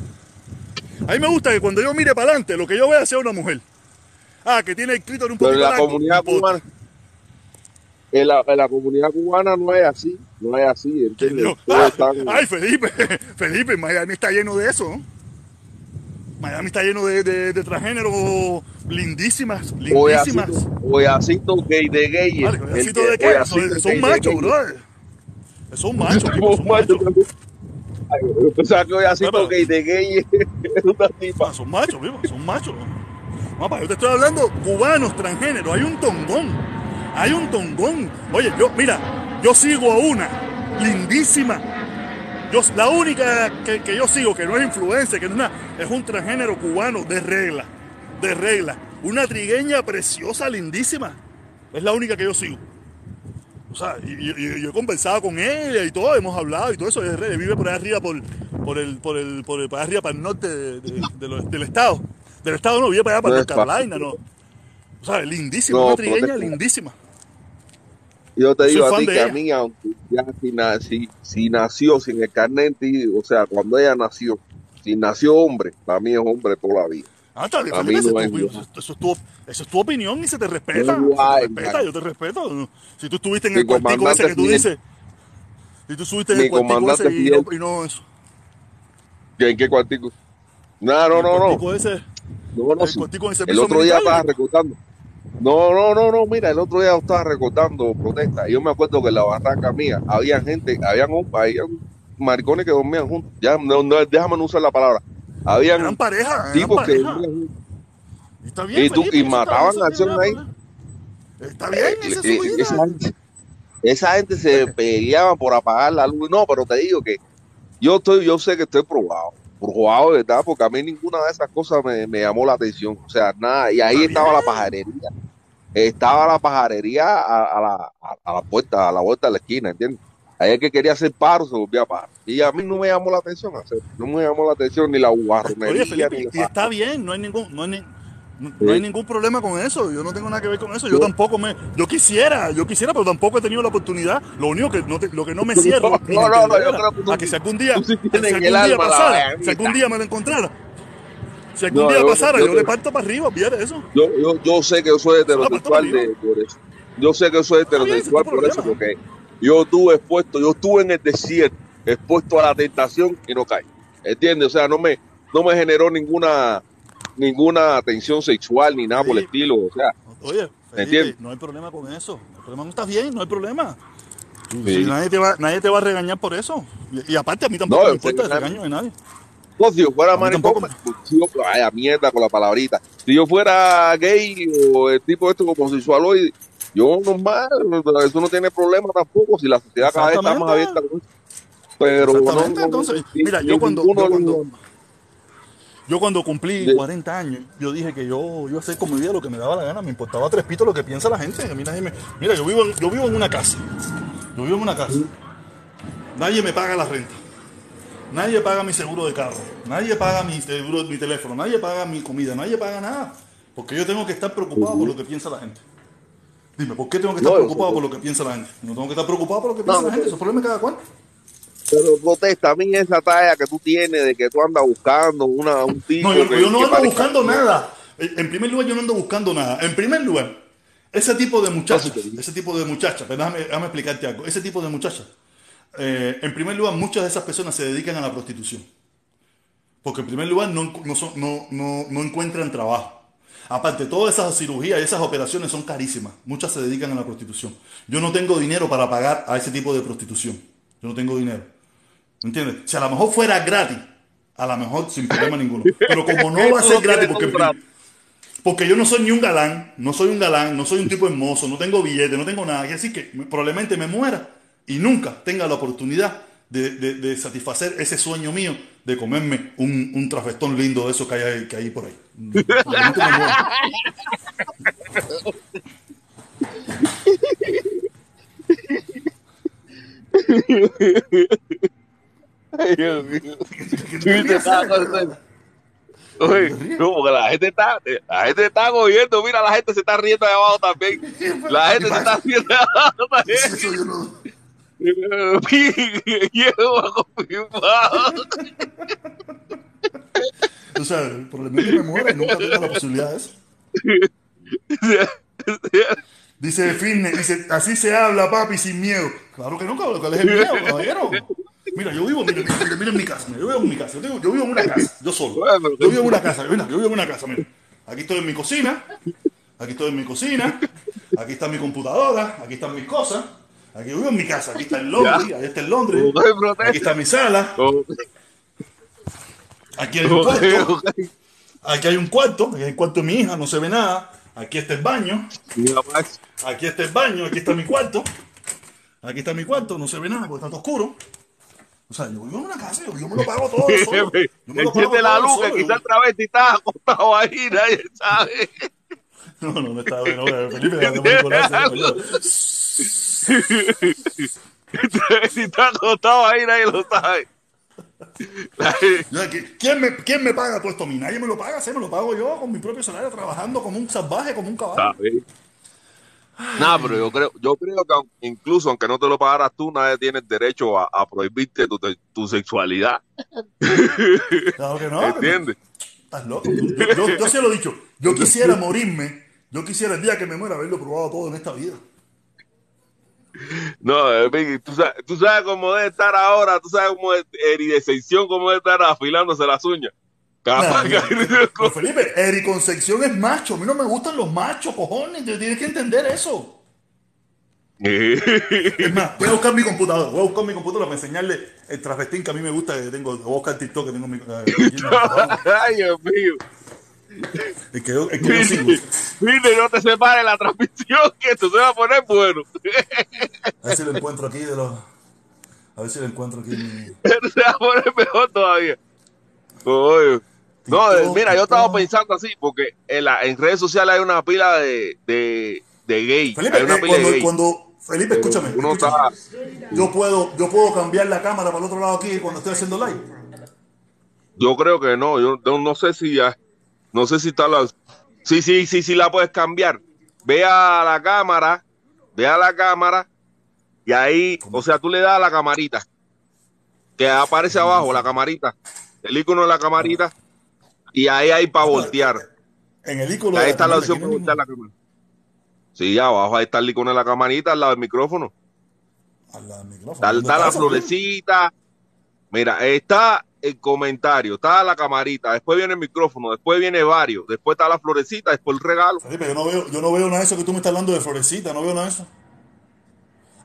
Speaker 1: A mí me gusta que cuando yo mire para adelante, lo que yo vea sea una mujer. Ah, que tiene el clítoris un poquito
Speaker 2: Pero la comunidad cubana, en la, en la, comunidad cubana no es así, no es así.
Speaker 1: Ah, ay, Felipe, Felipe, Miami está lleno de eso. Miami está lleno de, de, de transgénero lindísimas, lindísimas.
Speaker 2: Oyacito gay de gay.
Speaker 1: Vale, de qué? Son machos, bro. Son machos, son machos.
Speaker 2: Yo pensaba que oyacito gay de gay es una tipa.
Speaker 1: Son machos, vivo, son machos. Mapa, yo te estoy hablando cubanos, transgéneros. Hay un tongón. Hay un tongón. Oye, yo, mira, yo sigo a una lindísima. Yo, la única que, yo sigo, que no es influencia, que no es nada, es un transgénero cubano de regla. De regla. Una trigueña preciosa, lindísima. Es la única que yo sigo. O sea, y, yo he conversado con ella y todo, hemos hablado y todo eso. vive por allá arriba, por, por el, por el, por el, para arriba, para el norte del estado. Del estado no, vive para allá, para North Carolina, no. O sea, lindísima, no, una trigueña lindísima.
Speaker 2: Yo te digo a ti que a mí, aunque ya si, si, nació sin el carnet, o sea, cuando ella nació, si nació hombre, para mí es hombre toda la vida.
Speaker 1: Ah, está no es eso, es tu, eso es tu opinión y se te respeta. No, se te respeta, yo te respeto. Si tú estuviste en el cuartico ese que tú dices, si tú estuviste en el cuartico ese y no, y no eso.
Speaker 2: ¿En qué cuartico? No, no, no, no.
Speaker 1: Ese,
Speaker 2: no, no, el otro día estaba recortando. No, no, no, no, mira, el otro día estaba recortando protesta. Yo me acuerdo que en la barranca mía había gente, habían, habían maricones que dormían juntos. Ya, no, no, déjame no usar la palabra. Habían
Speaker 1: eran pareja, tipos que
Speaker 2: Está bien, y, tú, y mataban a acción ahí.
Speaker 1: Está bien, eh, esa, eh,
Speaker 2: esa, gente, esa gente se peleaba por apagar la luz. No, pero te digo que yo estoy, yo sé que estoy probado probado, ¿verdad? Porque a mí ninguna de esas cosas me, llamó la atención. O sea, nada. Y ahí estaba la pajarería. Estaba la pajarería a, la, a, la puerta, a la vuelta de la esquina, ¿entiendes? Ahí el que quería hacer paro se a parar. Y a mí no me llamó la atención hacer. No me llamó la atención ni la guarronería.
Speaker 1: Oye, y está bien, no hay ningún, no hay, No, no hay ningún problema con eso. Yo no tengo nada que ver con eso. Yo tampoco me. Yo quisiera, yo quisiera, pero tampoco he tenido la oportunidad. Lo único que no, te- lo que no me cierro
Speaker 2: No, no, no, yo creo que
Speaker 1: a que si algún día,
Speaker 2: sí
Speaker 1: si algún día
Speaker 2: alma,
Speaker 1: pasara, si algún día me lo encontrara, si algún
Speaker 2: No,
Speaker 1: día
Speaker 2: yo-
Speaker 1: pasara,
Speaker 2: yo
Speaker 1: le parto para arriba, olvídate eso.
Speaker 2: Yo, yo, sé que yo soy heterosexual
Speaker 1: Solo
Speaker 2: de, por eso. Yo sé que yo soy heterosexual
Speaker 1: es
Speaker 2: por eso, porque yo estuve expuesto, yo estuve en el desierto, expuesto a la tentación y no caí. ¿Entiendes? O sea, no me, no me generó ninguna, ninguna tensión sexual ni nada por el
Speaker 1: Sí.
Speaker 2: estilo. O sea,
Speaker 1: Oye, Felipe,
Speaker 2: entiendes?
Speaker 1: no hay problema con eso. El problema no está bien, no hay problema.
Speaker 2: Sí.
Speaker 1: Si nadie, te va, nadie te va a regañar por eso. Y, y aparte, a mí tampoco
Speaker 2: No,
Speaker 1: me importa el regaño de nadie.
Speaker 2: no, si yo fuera maricón, si yo, vaya mierda con la palabrita. Si yo fuera gay o el tipo este como homosexualoide, yo normal, eso no tiene problema tampoco, si la sociedad cada vez está más abierta. Pero no,
Speaker 1: entonces, mira, yo cuando, yo cuando,
Speaker 2: los-
Speaker 1: yo cuando cumplí
Speaker 2: De-
Speaker 1: 40 años, yo dije que yo iba a hacer con mi vida lo que me daba la gana, me importaba tres pitos lo que piensa la gente. A mí nadie me- mira, yo vivo, en, yo vivo en una casa, yo vivo en una casa, nadie me paga la renta, nadie paga mi seguro de carro, nadie paga mi seguro, mi teléfono, nadie paga mi comida, nadie paga nada, porque yo tengo que estar preocupado por lo que piensa la gente. Dime, ¿por qué tengo que estar
Speaker 2: No,
Speaker 1: preocupado por lo que piensa la gente? No tengo que estar preocupado por lo que piensa
Speaker 2: No,
Speaker 1: la gente, eso es problema de cada cual.
Speaker 2: Pero protesta, a mí esa talla que tú tienes de que tú andas buscando una, un tipo
Speaker 1: No, yo,
Speaker 2: que,
Speaker 1: yo no ando buscando nada. En primer lugar, yo no ando buscando nada. En primer lugar, ese tipo de muchachas, ese tipo de muchachas, déjame, déjame explicarte algo. Ese tipo de muchachas, eh, en primer lugar, muchas de esas personas se dedican a la prostitución. Porque en primer lugar no, no, no, no encuentran trabajo. Aparte, todas esas cirugías y esas operaciones son carísimas. Muchas se dedican a la prostitución. Yo no tengo dinero para pagar a ese tipo de prostitución. Yo no tengo dinero. ¿Me entiendes? Si a lo mejor fuera gratis, a lo mejor sin problema ninguno. Pero como no va a ser gratis, porque, porque yo no soy ni un galán, no soy un galán, no soy un tipo hermoso, no tengo billete, no tengo nada. Y así que me- probablemente me muera y nunca tenga la oportunidad de, de- de satisfacer ese sueño mío de comerme un, un trafestón lindo de esos que hay, que hay por ahí.
Speaker 2: Ay, Dios mío. Oye, no, porque la gente está, la gente está oyendo, mira, la gente se está riendo de abajo también. La gente se está riendo de abajo también.
Speaker 1: O sea, probablemente me muera y nunca tenga la posibilidad de eso. Dice Fitness, dice, así se habla, papi, sin miedo. Claro que no, cabrón, ¿cuál es el miedo, caballero? Mira, yo vivo, mira, mira, en mi casa, mira, yo vivo en mi casa, yo, yo vivo en una casa, yo solo. Yo vivo en una casa, mira, yo vivo en una casa, mira. Aquí estoy en mi cocina, aquí estoy en mi cocina, aquí está mi computadora, aquí están mis cosas, aquí vivo en mi casa, aquí está el Londres, ahí está el Londres, aquí está mi sala, aquí hay un cuarto, aquí hay un cuarto, aquí hay el cuarto de mi hija, no se ve nada, aquí está el baño. Aquí está el baño, aquí está mi cuarto. Aquí está mi cuarto, no se ve nada porque está todo oscuro. O sea, yo vivo en una casa, yo, me lo pago todo solo. Yo me lo pago
Speaker 2: Enciende la luz, que quizás otra vez te estás acostado ahí, nadie sabe.
Speaker 1: No, no, no está bien, no, Felipe,
Speaker 2: si estás acostado ahí, nadie lo sabe.
Speaker 1: Ya, ¿qui- ¿Quién me, ¿Quién me paga todo esto a mí? Nadie me lo paga, ¿sí? me lo pago yo con mi propio salario, trabajando como un salvaje, como un caballo.
Speaker 2: No, pero yo creo, yo creo que incluso aunque no te lo pagaras tú, nadie tiene el derecho a, a prohibirte tu, tu sexualidad.
Speaker 1: Claro que no. que no.
Speaker 2: ¿Entiendes?
Speaker 1: Estás loco. Yo, yo, yo se lo he dicho. Yo quisiera morirme. Yo quisiera el día que me muera haberlo probado todo en esta vida.
Speaker 2: No, eh, Vicky, tú sabes, tú sabes cómo debe estar ahora, tú sabes cómo es Eridesección, cómo debe estar afilándose las uñas. Capaz que-
Speaker 1: Pero Felipe, Eri Concepción es macho. A mí no me gustan los machos, cojones. Tienes que entender eso. Es más, voy a buscar mi computadora. Voy a buscar mi computadora para enseñarle el travestín que a mí me gusta. Que tengo, voy a buscar TikTok que tengo en mi, eh.
Speaker 2: Ay, Dios mío.
Speaker 1: Sigo.
Speaker 2: Mire, no te separes la transmisión, que esto se va a poner bueno.
Speaker 1: A ver si lo encuentro aquí de los. A ver si lo encuentro aquí.
Speaker 2: Esto se va a poner mejor todavía. Oye. No, eh, mira, yo estaba pensando así, porque en, la, en redes sociales hay una pila de, de, de gay.
Speaker 1: Felipe,
Speaker 2: hay una
Speaker 1: eh,
Speaker 2: pila de
Speaker 1: cuando,
Speaker 2: gay.
Speaker 1: cuando- Felipe, escúchame.
Speaker 2: Uno
Speaker 1: escúchame.
Speaker 2: está,
Speaker 1: Yo puedo, yo puedo cambiar la cámara para el otro lado aquí cuando estoy haciendo live.
Speaker 2: yo creo que no, yo, yo no sé si ya, no sé si está la, Sí, sí, sí, sí la puedes cambiar. Ve a la cámara, ve a la cámara y ahí, o sea, tú le das a la camarita que aparece abajo, la camarita, el icono de la camarita y ahí hay para voltear.
Speaker 1: En el icono
Speaker 2: Ahí está la opción para voltear la cámara. Sí, abajo ahí está el icono de la camarita al lado del micrófono.
Speaker 1: al- al micrófono.
Speaker 2: Está,
Speaker 1: ¿Dónde
Speaker 2: está la florecita. Mira, está el comentario, está la camarita, después viene el micrófono, después viene varios, después está la florecita, después el regalo.
Speaker 1: Felipe, yo no veo, yo no veo nada de eso que tú me estás hablando de florecita, no veo nada de eso.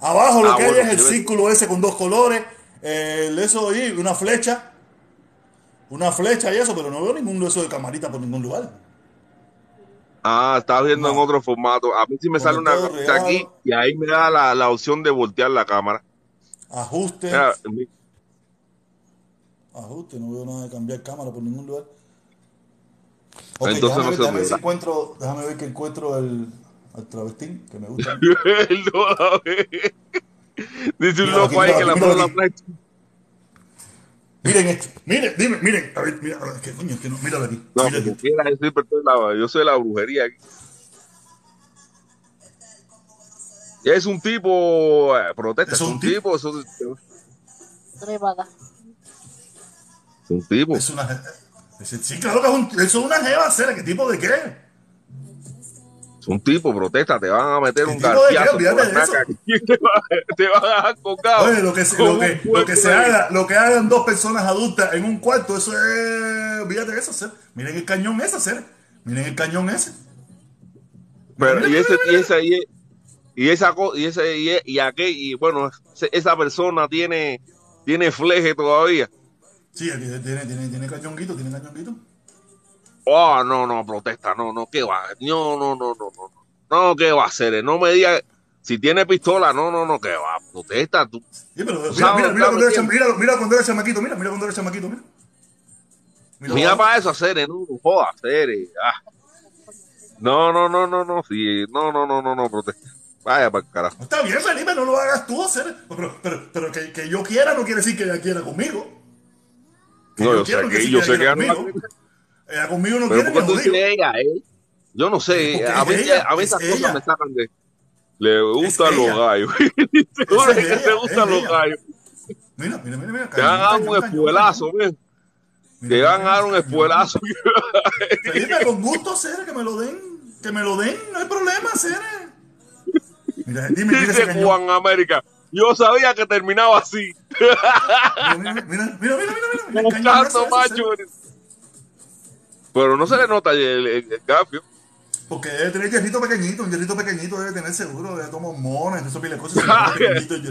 Speaker 1: Abajo lo
Speaker 2: Ah,
Speaker 1: que hay es el
Speaker 2: debe-
Speaker 1: círculo ese con dos colores, el eso ahí, una flecha, una flecha y eso, pero no veo ningún eso de camarita por ningún lugar.
Speaker 2: Ah, estás viendo
Speaker 1: No.
Speaker 2: en otro formato. A mí sí me sale una cosita aquí
Speaker 1: regalo.
Speaker 2: y ahí me da la, la opción de voltear la cámara.
Speaker 1: Ajuste,
Speaker 2: Mira, mi-
Speaker 1: ajuste, no veo nada de cambiar cámara por ningún lugar.
Speaker 2: Entonces
Speaker 1: déjame,
Speaker 2: no
Speaker 1: ver, déjame ver si encuentro, déjame ver que encuentro el, al travestín, que me gusta.
Speaker 2: No. Dice un loco ahí que la pone la flecha.
Speaker 1: Miren esto, miren, dime, miren, a ver, mira, ¿qué coño? Que no, míralo aquí,
Speaker 2: No,
Speaker 1: mira
Speaker 2: quiera decir, pero la- yo soy la brujería aquí. Es un tipo, eh, protesta,
Speaker 1: Es
Speaker 2: es
Speaker 1: un
Speaker 2: un
Speaker 1: tipo.
Speaker 2: tipo, eso es. Es un tipo.
Speaker 1: Es una, es- sí, claro que es, un, eso es una jeva, ¿será? ¿Qué tipo de qué?
Speaker 2: Es un tipo, protesta, te van a meter
Speaker 1: ¿Qué
Speaker 2: un garfiazo. Te van a- te van a dejar colgado.
Speaker 1: Oye, lo que, se, lo que, lo que se haga, lo que hagan dos personas adultas en un cuarto, eso es, olvídate de eso, ¿ser? Miren el cañón ese, ¿ser? Miren el cañón ese.
Speaker 2: Pero, y ese, y esa, y, y esa y ese, y, y aquel, y bueno, ese- esa persona tiene, tiene fleje todavía.
Speaker 1: Sí, tiene, tiene, tiene, tiene cañonguito, tiene cañonguito.
Speaker 2: Oh, no, no, protesta, no, no, ¿qué va? No, no, no, no, no. No, ¿qué va a hacer? No me diga, si tiene pistola, no, no, no, ¿qué va? Protesta, tú.
Speaker 1: Sí, pero mira,
Speaker 2: sabes,
Speaker 1: mira, mira, cuando cham- mira, mira cuando era chamaquito, mira, mira cuando era chamaquito, mira. Mira,
Speaker 2: Mira para eso, hacer, no, no joda, hacer. Ah. No, no, no, no, no, sí, no, no, no, no, no, protesta. Vaya para el carajo.
Speaker 1: Está bien, Felipe, no lo hagas tú, hacer. Pero, pero, pero que, que yo quiera no quiere decir que ella quiera conmigo. Que
Speaker 2: No, yo sé
Speaker 1: no quiere
Speaker 2: que, yo sé que
Speaker 1: quiera
Speaker 2: ella no
Speaker 1: conmigo. Ella conmigo no
Speaker 2: Pero
Speaker 1: quiere,
Speaker 2: ¿por
Speaker 1: me
Speaker 2: qué tú dices
Speaker 1: jodido.
Speaker 2: ella, eh? Yo no sé, a mí,
Speaker 1: es ella,
Speaker 2: a mí
Speaker 1: es
Speaker 2: esas
Speaker 1: ella.
Speaker 2: cosas me sacan de... Le gustan los gallos. Seguro
Speaker 1: es
Speaker 2: que
Speaker 1: ella,
Speaker 2: te gustan los gallos.
Speaker 1: Mira, mira, mira, mira.
Speaker 2: Te van a dar un espuelazo, ven. Te van a dar un espuelazo.
Speaker 1: Felipe, con gusto, Cere, que me lo den. Que me lo den, no hay problema, Cere. Mira, dime,
Speaker 2: Dice. Juan América. Yo sabía que terminaba así.
Speaker 1: Mira, mira, mira, mira, mira,
Speaker 2: Buscando macho. Pero no se le nota el, el, el gafio.
Speaker 1: Porque debe tener hierrito pequeñito, un hierrito pequeñito debe tener seguro, debe tomar monas, eso pile cosas.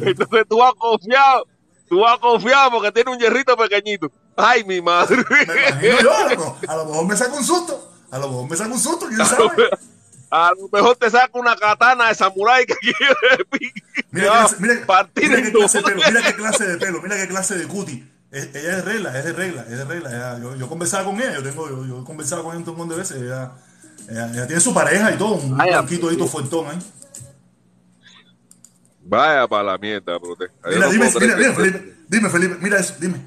Speaker 2: Entonces tú has confiado. Tú has confiado porque tiene un hierrito pequeñito. Ay, mi madre.
Speaker 1: Me imagino yo, a lo mejor me saca un susto. A lo mejor me saca un susto, quién sabe.
Speaker 2: A lo mejor te saca una katana de samurái que quiere
Speaker 1: Mira,
Speaker 2: a
Speaker 1: clase, mira,
Speaker 2: partir
Speaker 1: mira qué clase de pelo, mira qué clase de pelo, mira qué clase de cuti. Es- ella es de regla, es de regla, es de regla. Ella- yo, yo conversaba con ella, yo tengo, yo, yo he conversado con ella un montón de veces. Ella, ella, ella tiene su pareja y todo, un blanquito ahí, fuertón ahí.
Speaker 2: Vaya para la mierda. Yo
Speaker 1: Mira,
Speaker 2: no
Speaker 1: dime, mira, mira, Felipe, dime, Felipe, mira eso, dime.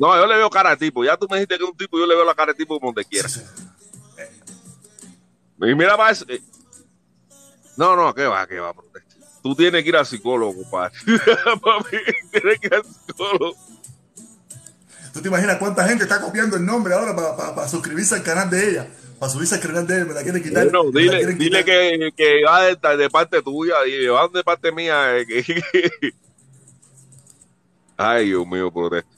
Speaker 2: No, yo le veo cara de tipo. Ya tú me dijiste que es un tipo, yo le veo la cara de tipo donde quiera.
Speaker 1: Sí, sí.
Speaker 2: Y mira para eso. eh. No, no, ¿qué va? ¿Qué va, protesta? Tú tienes que ir al psicólogo. Papi, tienes que ir al psicólogo.
Speaker 1: ¿Tú te imaginas cuánta gente está copiando el nombre ahora para suscribirse al canal de ella? Para subirse al canal de ella, me la quieren quitar. Me la
Speaker 2: dile,
Speaker 1: quieren
Speaker 2: dile
Speaker 1: quitar.
Speaker 2: que, que va de, de parte tuya y van de parte mía. eh, que- Ay, Dios mío, protesta.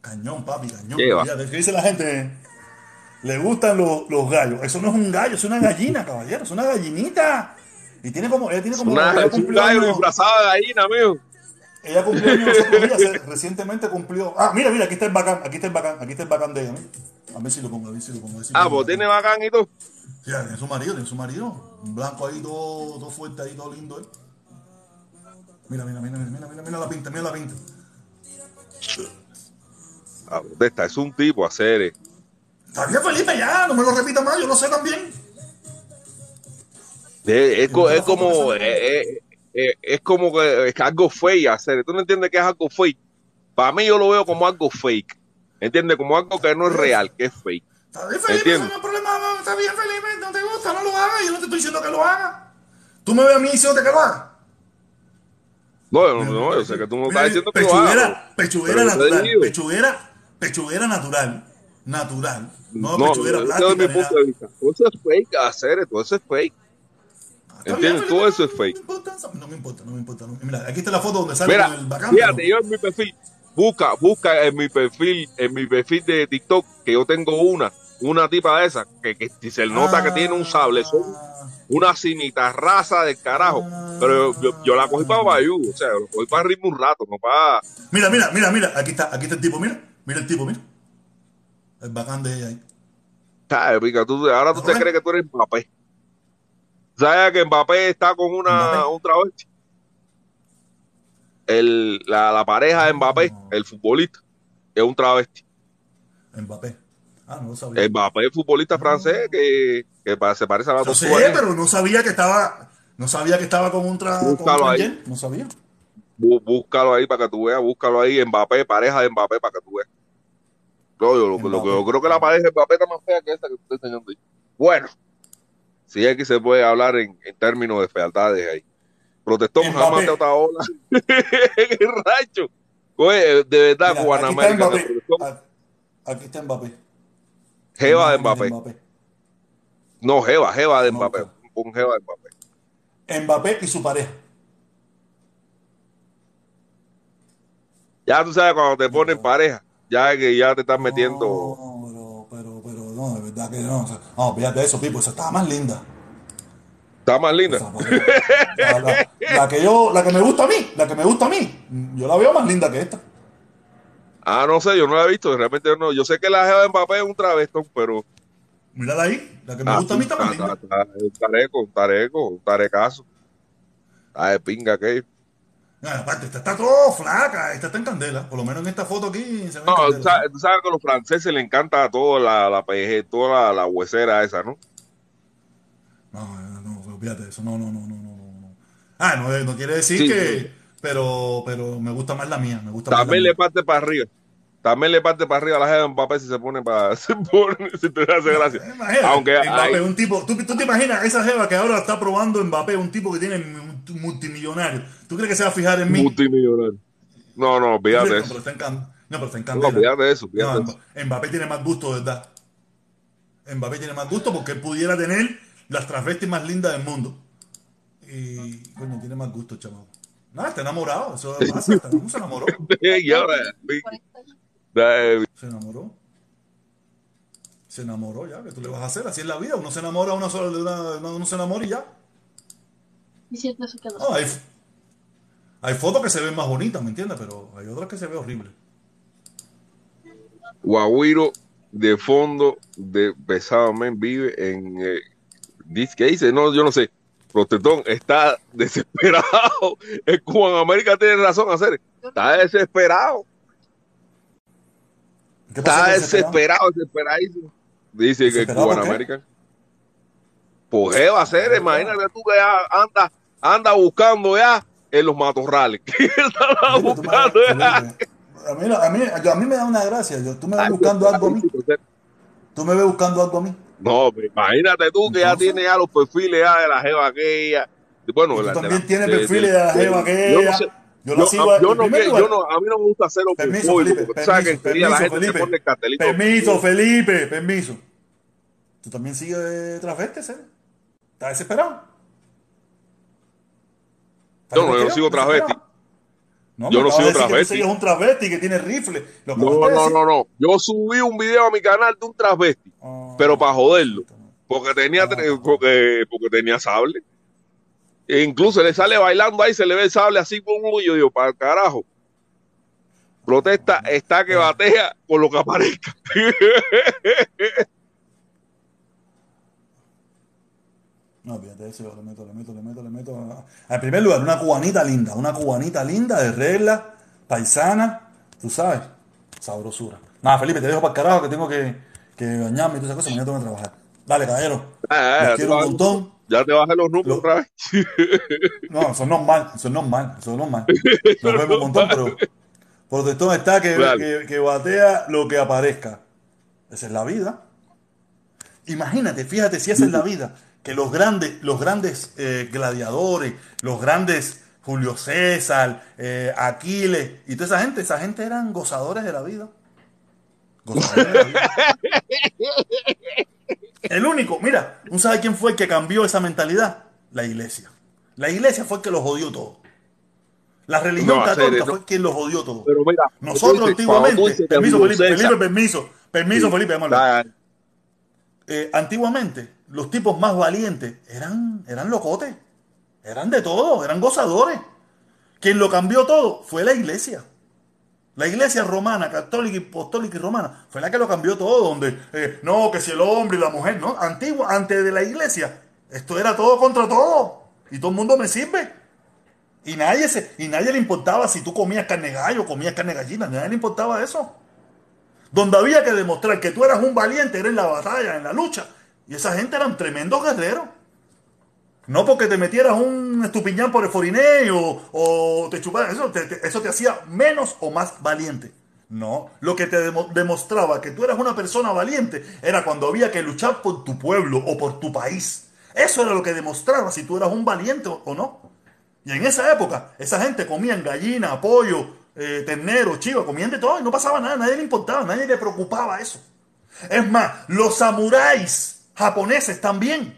Speaker 1: Cañón, papi, cañón.
Speaker 2: ¿Qué va?
Speaker 1: Fíjate, ¿Qué dice la gente? Le gustan los, los gallos. Eso no es un gallo, es una gallina, caballero. Es una gallinita. Y tiene como, ella tiene como.
Speaker 2: Una,
Speaker 1: ella
Speaker 2: un gallo disfrazado de gallina, amigo.
Speaker 1: Ella cumplió días, recientemente cumplió. Ah, mira, mira, aquí está el bacán, aquí está el bacán, aquí está el bacán de ella. A ver si lo pongo, a ver si lo pongo. si
Speaker 2: Ah, pues tiene bacán y todo.
Speaker 1: Sí, tiene su marido, tiene su marido. Un blanco ahí todo, todo fuerte ahí, todo lindo. ¿eh? Mira, mira, mira, mira, mira, mira, mira la pinta, mira la pinta.
Speaker 2: Ah, protesta, es un tipo a hacer.
Speaker 1: Está bien, Felipe, ya, no me lo repita más, yo lo sé también.
Speaker 2: Es, como, es, como que es algo fake hacer. ¿Tú no entiendes que es algo fake? Para mí yo lo veo como algo fake. ¿Entiendes? Como algo que no es real, que es fake.
Speaker 1: Está bien, Felipe, eso no es problema. Está bien, Felipe, no te gusta, no lo hagas. Yo no te estoy diciendo que lo hagas. Tú me ves a mí diciéndote que lo hagas.
Speaker 2: No, no, no, yo sé que tú no estás diciendo que lo hagas.
Speaker 1: pechuguera, pechuguera natural, pechuguera, pechuguera natural, natural, no,
Speaker 2: No,
Speaker 1: pechuguera
Speaker 2: ese
Speaker 1: plástica.
Speaker 2: es mi punto de vista. Todo eso es fake, hacer todo eso es fake.
Speaker 1: Está
Speaker 2: ¿Entiendes? Todo eso es
Speaker 1: no
Speaker 2: fake.
Speaker 1: no me importa, no me importa. no- Mira, aquí está la foto donde sale
Speaker 2: Mira,
Speaker 1: el bacán.
Speaker 2: fíjate,
Speaker 1: pero-
Speaker 2: yo en mi perfil, busca, busca en mi perfil, en mi perfil de TikTok, que yo tengo una, una tipa de esas, que, que si se nota que tiene un sable, son
Speaker 1: Ah,
Speaker 2: una cimitarraza del carajo. Pero yo, yo, yo la cogí para Bayou, o sea, lo cogí para ritmo un rato, no para.
Speaker 1: Mira, mira, mira, mira, aquí está, aquí está el tipo, mira, mira el tipo, mira. El bacán de ella ahí.
Speaker 2: ¿Sabes, pica? Tú, ahora tú te crees que tú eres Mbappé. ¿Sabes que Mbappé está con una, un travesti? El, la, la pareja de Mbappé, el futbolista, es un travesti.
Speaker 1: Mbappé. Ah, no lo sabía.
Speaker 2: Mbappé, el futbolista francés, que, que se parece a la
Speaker 1: Yo sé, pero no sabía que estaba, no sabía que estaba con un tra, con un
Speaker 2: Búscalo ahí.
Speaker 1: transgen, no sabía.
Speaker 2: Bú- Búscalo ahí para que tú veas, búscalo ahí, Mbappé, pareja de Mbappé para que tú veas. Yo, lo, que- lo que yo creo que la pareja de está más fea que esta que enseñando ahí. Bueno, si es que se puede hablar en, en términos de fealdades ahí. Protestón
Speaker 1: Mbappé.
Speaker 2: jamás te otra ola en el rancho. Oye, de verdad,
Speaker 1: Mira,
Speaker 2: Juan
Speaker 1: aquí está Aquí está Mbappé.
Speaker 2: Jeva de Mbappé. No, Jeva, Jeva de Mbappé. Pon Jeva de Mbappé.
Speaker 1: Mbappé y su pareja.
Speaker 2: Ya tú sabes cuando te ponen pareja, ya que ya te están metiendo.
Speaker 1: No, pero, pero, pero, no, de verdad que no. o sea, no, fíjate eso, Pipo, esa estaba más linda.
Speaker 2: Está más linda.
Speaker 1: La, la- la que yo, la que me gusta a mí, la que me gusta a mí, yo la veo más linda que esta.
Speaker 2: Ah, no sé, yo no la he visto, de repente yo no. Yo sé que la jeva de Mbappé es un travestón, pero.
Speaker 1: Mírala ahí, la que me
Speaker 2: Ah,
Speaker 1: gusta a mí está más
Speaker 2: está-
Speaker 1: linda.
Speaker 2: está- está- Un tareco, un tareco, un tarecazo. Ah, de pinga que.
Speaker 1: Ah, aparte, esta está todo flaca, esta está en candela. Por lo menos en esta foto aquí se ve
Speaker 2: No, tú sabes, tú sabes que a los franceses les encanta todo la, la toda la, la huesera esa, ¿no?
Speaker 1: No, no, fíjate eso, no, no, no, no, no. Ah, no, no quiere decir
Speaker 2: Sí,
Speaker 1: que,
Speaker 2: sí.
Speaker 1: pero, pero me gusta más la mía, me gusta
Speaker 2: También
Speaker 1: más
Speaker 2: le
Speaker 1: la mía.
Speaker 2: parte para arriba. También le parte para arriba a la jeva de Mbappé si se pone para. Se pone, si te hace gracia.
Speaker 1: Imagínate,
Speaker 2: Aunque
Speaker 1: Mbappé,
Speaker 2: hay-
Speaker 1: un tipo, ¿tú, tú te imaginas esa jeva que ahora está probando Mbappé, un tipo que tiene multimillonario. ¿Tú crees que se va a fijar en mí?
Speaker 2: multimillonario. No, no,
Speaker 1: No,
Speaker 2: olvídate
Speaker 1: pero
Speaker 2: eso.
Speaker 1: está en, can- no, pero está en
Speaker 2: No,
Speaker 1: candela.
Speaker 2: de eso,
Speaker 1: No,
Speaker 2: eso.
Speaker 1: Mba- Mbappé tiene más gusto, ¿verdad? Mbappé tiene más gusto porque él pudiera tener las transvestis más lindas del mundo. Y, coño, tiene más gusto, chaval. Nada, está enamorado, eso pasa, está- se enamoró.
Speaker 2: Y ahora, eh,
Speaker 1: Se enamoró. Se enamoró ya, ¿qué tú le vas a hacer? Así es la vida, uno se enamora una sola, una- uno se enamora y ya.
Speaker 3: Y siento eso que no
Speaker 1: No, hay, hay fotos que se ven más bonitas, ¿me entiendes? Pero hay otras que se ven horribles.
Speaker 2: Guaguiro de fondo de Besamen vive en eh, ¿qué dice? No, yo no sé. Protestón está desesperado. El Cuban América tiene razón hacer. Está desesperado.
Speaker 1: ¿Qué pasa
Speaker 2: Está desesperado, desesperadísimo. Dice que el
Speaker 1: ¿Desesperado
Speaker 2: Cuban? América. Pues ¿qué va a hacer? Imagínate tú que ya anda, buscando ya en los matorrales. Buscando ya.
Speaker 1: A mí, a, mí, yo- a mí me da una gracia. Yo, tú me ves buscando algo a mí. Tú me ves buscando algo a mí.
Speaker 2: No, pero imagínate tú que ya tienes ya los perfiles ya de la jeva aquella. Bueno,
Speaker 1: tú
Speaker 2: la-
Speaker 1: también tienes perfiles de la jeva
Speaker 2: yo
Speaker 1: aquella.
Speaker 2: no sé-
Speaker 1: Yo la
Speaker 2: yo-
Speaker 1: sigo
Speaker 2: yo no, que- yo no- a mí no me gusta hacerlo
Speaker 1: Permiso, Felipe. Permiso,
Speaker 2: la gente
Speaker 1: Felipe.
Speaker 2: pone el cartelito.
Speaker 1: Permiso, Felipe. Permiso. Tú también sigues transvestes, ¿eh? ¿Estás desesperado? ¿Estás
Speaker 2: Yo no, yo no sigo transvesti.
Speaker 1: No,
Speaker 2: Yo no
Speaker 1: tú
Speaker 2: transvesti.
Speaker 1: sigues un que tiene rifle. Lo
Speaker 2: No, no, no, no. Yo subí un video a mi canal de un transvesti,
Speaker 1: Ah,
Speaker 2: pero para joderlo. Porque tenía,
Speaker 1: Ah.
Speaker 2: porque, porque tenía sable. E incluso le sale bailando ahí, se le ve el sable así con un yo digo, para el carajo. Protesta está que batea por lo que aparezca.
Speaker 1: No, fíjate eso, yo le meto, le meto, le meto, le meto. En primer lugar, una cubanita linda, una cubanita linda, de regla, paisana, tú sabes, sabrosura. Nada, Felipe, te dejo para el carajo que tengo que, que bañarme y todas esas cosas, mañana tengo que trabajar. Dale, caballero.
Speaker 2: Ah,
Speaker 1: quiero un montón.
Speaker 2: Ya te bajé los números otra vez.
Speaker 1: No, eso es normal, eso es normal, eso es normal. Nos vemos un montón, pero protestón está que, que, que batea lo que aparezca. Esa es la vida. Imagínate, fíjate si esa es la vida, que los grandes, los grandes eh, gladiadores, los grandes Julio César, eh, Aquiles y toda esa gente, esa gente eran gozadores de la vida. Gozadores de la vida. El único, mira, ¿tú sabes quién fue el que cambió esa mentalidad? La iglesia. La iglesia fue el que los jodió todo. La religión
Speaker 2: No,
Speaker 1: católica fue quien los jodió todo.
Speaker 2: Pero mira,
Speaker 1: Nosotros
Speaker 2: dices,
Speaker 1: antiguamente, permiso Felipe, Felipe, permiso, permiso
Speaker 2: Sí.
Speaker 1: Felipe, Eh, antiguamente, los tipos más valientes eran, eran locotes, eran de todo, eran gozadores. Quien lo cambió todo fue la iglesia. La iglesia romana, católica apostólica y romana, fue la que lo cambió todo, donde, eh, no, que si el hombre y la mujer, no, antigua, antes de la iglesia, esto era todo contra todo, y todo el mundo me sirve. Y nadie, se, y nadie le importaba si tú comías carne gallo, comías carne gallina, nadie le importaba eso. Donde había que demostrar que tú eras un valiente, era en la batalla, en la lucha. Y esa gente eran tremendos guerreros. No porque te metieras un estupiñán por el foriné o, te chuparas, eso te, eso te hacía menos o más valiente. No, lo que te demo- demostraba que tú eras una persona valiente era cuando había que luchar por tu pueblo o por tu país. Eso era lo que demostraba si tú eras un valiente o, o no. Y en esa época, esa gente comían gallina, pollo, eh, ternero, chiva, comían de todo y no pasaba nada, nadie le importaba, nadie le preocupaba eso. Es más, los samuráis japoneses también.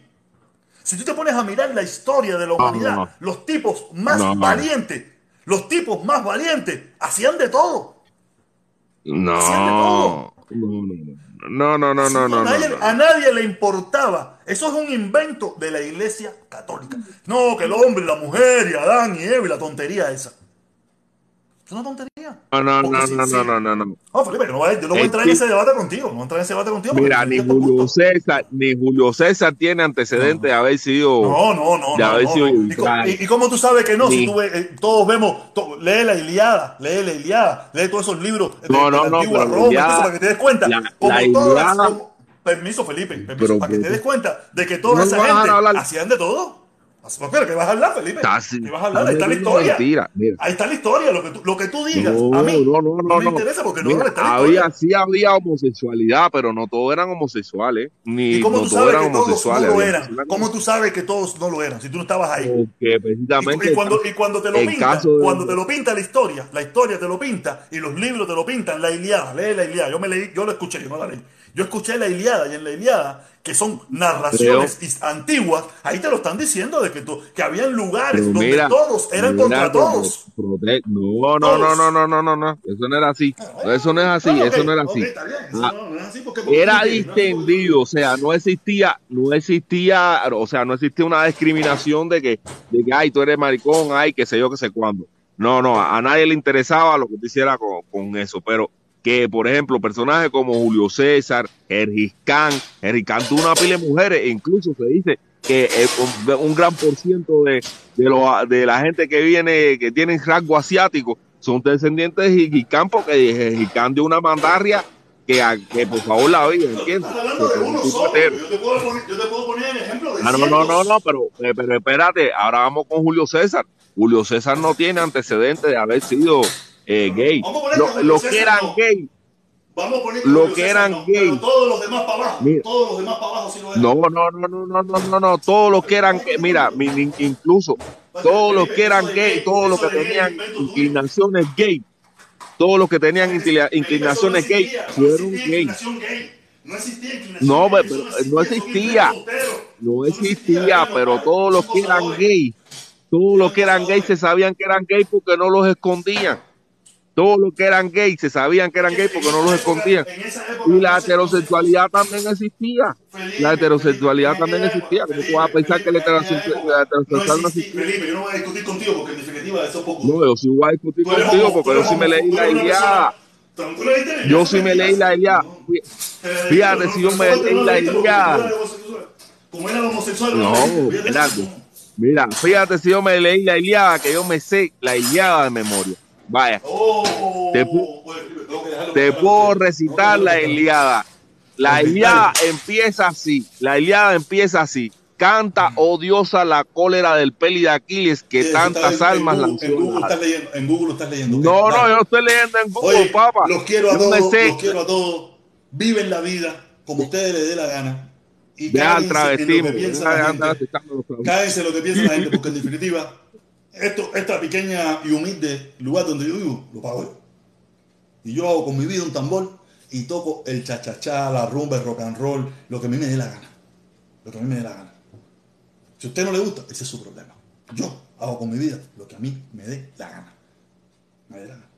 Speaker 1: Si tú te pones a mirar la historia de la humanidad,
Speaker 2: no.
Speaker 1: los tipos más
Speaker 2: No, no.
Speaker 1: valientes, los tipos más valientes, hacían de todo.
Speaker 2: No.
Speaker 1: Hacían de todo.
Speaker 2: No, no, no, no, no, no,
Speaker 1: a,
Speaker 2: no,
Speaker 1: nadie,
Speaker 2: no.
Speaker 1: a nadie le importaba. Eso es un invento de la iglesia católica. No, que el hombre la mujer y Adán y Eva y la tontería esa. Es una tontería.
Speaker 2: No, no, no,
Speaker 1: si-
Speaker 2: no,
Speaker 1: si-
Speaker 2: no, no, no, no.
Speaker 1: No, Felipe, que no voy yo no voy a entrar en ese debate contigo. No voy a entrar en ese debate contigo.
Speaker 2: Mira,
Speaker 1: no
Speaker 2: ni Julio. César, ni Julio César tiene antecedentes de haber sido.
Speaker 1: No, no, no.
Speaker 2: de
Speaker 1: no,
Speaker 2: haber
Speaker 1: no,
Speaker 2: sido
Speaker 1: no. ¿Y,
Speaker 2: militar.
Speaker 1: y- y cómo tú sabes que no? Si tú ves, eh, todos vemos, to- lee la Iliada, lee la Iliada, lee todos esos libros de,
Speaker 2: No,
Speaker 1: de
Speaker 2: no,
Speaker 1: la
Speaker 2: no,
Speaker 1: antigua
Speaker 2: la
Speaker 1: Roma,
Speaker 2: Iliada-
Speaker 1: entonces, para que te des cuenta.
Speaker 2: la-
Speaker 1: como
Speaker 2: la
Speaker 1: todas
Speaker 2: Iliada-
Speaker 1: como- permiso, Felipe, permiso,
Speaker 2: Pero,
Speaker 1: para que te des cuenta de que toda
Speaker 2: No
Speaker 1: esa gente hacían de todo. ¿Por qué? ¿Qué vas a hablar, Felipe? ¿Qué vas a hablar? Ahí está la historia.
Speaker 2: mentira, mira.
Speaker 1: Ahí está la historia. Lo que tú, lo que tú digas
Speaker 2: No,
Speaker 1: a mí
Speaker 2: no, no, no,
Speaker 1: me
Speaker 2: no.
Speaker 1: interesa porque no
Speaker 2: Mira,
Speaker 1: está la historia.
Speaker 2: había, sí había homosexualidad, pero no todos eran homosexuales. Ni
Speaker 1: ¿Y cómo
Speaker 2: no
Speaker 1: tú
Speaker 2: todos
Speaker 1: sabes
Speaker 2: eran
Speaker 1: que todos no lo eran?
Speaker 2: que-
Speaker 1: ¿Cómo tú sabes que todos no lo eran? Si tú no estabas ahí.
Speaker 2: Porque
Speaker 1: Y,
Speaker 2: precisamente.
Speaker 1: y cuando, y cuando te lo pinta,
Speaker 2: de-
Speaker 1: cuando te lo pinta la historia, la historia te lo pinta y los libros te lo pintan, la Iliada, lee la Iliada, yo me leí, yo lo escuché, yo no la leí. Yo escuché la Iliada y en la Iliada, que son narraciones antiguas, ahí te lo están diciendo de que, tú- que habían lugares donde
Speaker 2: mira,
Speaker 1: todos eran
Speaker 2: mira
Speaker 1: contra todos.
Speaker 2: No, no, no,
Speaker 1: Todos.
Speaker 2: no, no, no, no, no. Eso no era así. Eso no es así,
Speaker 1: Ah,
Speaker 2: eso no era
Speaker 1: ok,
Speaker 2: así.
Speaker 1: bien, eso
Speaker 2: Ah,
Speaker 1: no- no es así porque- porque
Speaker 2: Era distendido, o sea, no existía, no existía, o sea, no existía una discriminación de que, de que, ay, tú eres maricón, ay, qué sé yo, qué sé cuándo. No, no, a, a nadie le interesaba lo que tú hicieras con, con eso, pero que, por ejemplo, personajes como Julio César, Ergis Khan, Ergis Khan tuvo una pila de mujeres, e incluso se dice que un, un gran por ciento de, de, lo- de la gente que viene, que tienen rasgo asiático, son descendientes de Ergis Khan, porque Ergis Khan dio una mandaria que, que por favor la vida, ¿entiendes?
Speaker 1: Yo te puedo poner, yo te puedo poner el ejemplo de
Speaker 2: Ah, no, no, no, no, pero, eh, pero espérate, ahora vamos con Julio César. Julio César no tiene antecedentes de haber sido eh, gay. Los que eran
Speaker 1: no.
Speaker 2: gay.
Speaker 1: Vamos
Speaker 2: que eran
Speaker 1: no,
Speaker 2: gay.
Speaker 1: Todos los demás para abajo. Todos los demás para abajo.
Speaker 2: No, no, no, no, no, no, no. Todos los que eran gay. Mira, incluso todos los que eran gay, todos los que tenían inclinaciones gay, todos los que tenían inclinaciones gay fueron gay.
Speaker 1: No existía
Speaker 2: No, no existía. No existía, pero todos los que eran gay, todos los que eran gay se sabían que eran gay porque no los escondían. Todos los que eran gay se sabían que eran gay porque no los escondían. Y la
Speaker 1: se-
Speaker 2: heterosexualidad también existía. La heterosexualidad también existía. ¿Cómo tú vas a pensar que la
Speaker 1: Felipe,
Speaker 2: heterosexual-
Speaker 1: en aquella
Speaker 2: la
Speaker 1: época
Speaker 2: heterosexual no
Speaker 1: existía. yo no voy a discutir contigo porque en definitiva eso es poco.
Speaker 2: No, yo sí voy a discutir contigo porque yo sí me leí la
Speaker 1: la
Speaker 2: Yo sí me leí la Iliada. Fíjate si yo me leí la Iliada.
Speaker 1: Como era homosexual,
Speaker 2: No. Mira, fíjate si yo me leí la Iliada, que yo me sé la Iliada de memoria. Vaya,
Speaker 1: Oh,
Speaker 2: Te te
Speaker 1: claro,
Speaker 2: puedo
Speaker 1: porque-
Speaker 2: recitar
Speaker 1: no,
Speaker 2: la
Speaker 1: no, no, no.
Speaker 2: Iliada. La Iliada empieza así. La Iliada empieza así. Canta, odiosa la cólera del peli de Aquiles que
Speaker 1: Sí, eso está
Speaker 2: tantas almas
Speaker 1: en Google,
Speaker 2: lanzó.
Speaker 1: En Google estás leyendo. En Google estás leyendo.
Speaker 2: No, no, yo estoy leyendo en Google,
Speaker 1: Oye,
Speaker 2: papá.
Speaker 1: los quiero a todos, los quiero a todos. Viven la vida como ustedes les dé la gana. y en lo que piensa la gente, porque en definitiva, esto, esta pequeña y humilde lugar donde yo vivo, lo pago yo. Y yo hago con mi vida un tambor y toco el cha-cha-cha, la rumba, el rock and roll, lo que a mí me dé la gana. Lo que a mí me dé la gana. Si a usted no le gusta, ese es su problema. Yo hago con mi vida lo que a mí me dé la gana. Me dé la gana.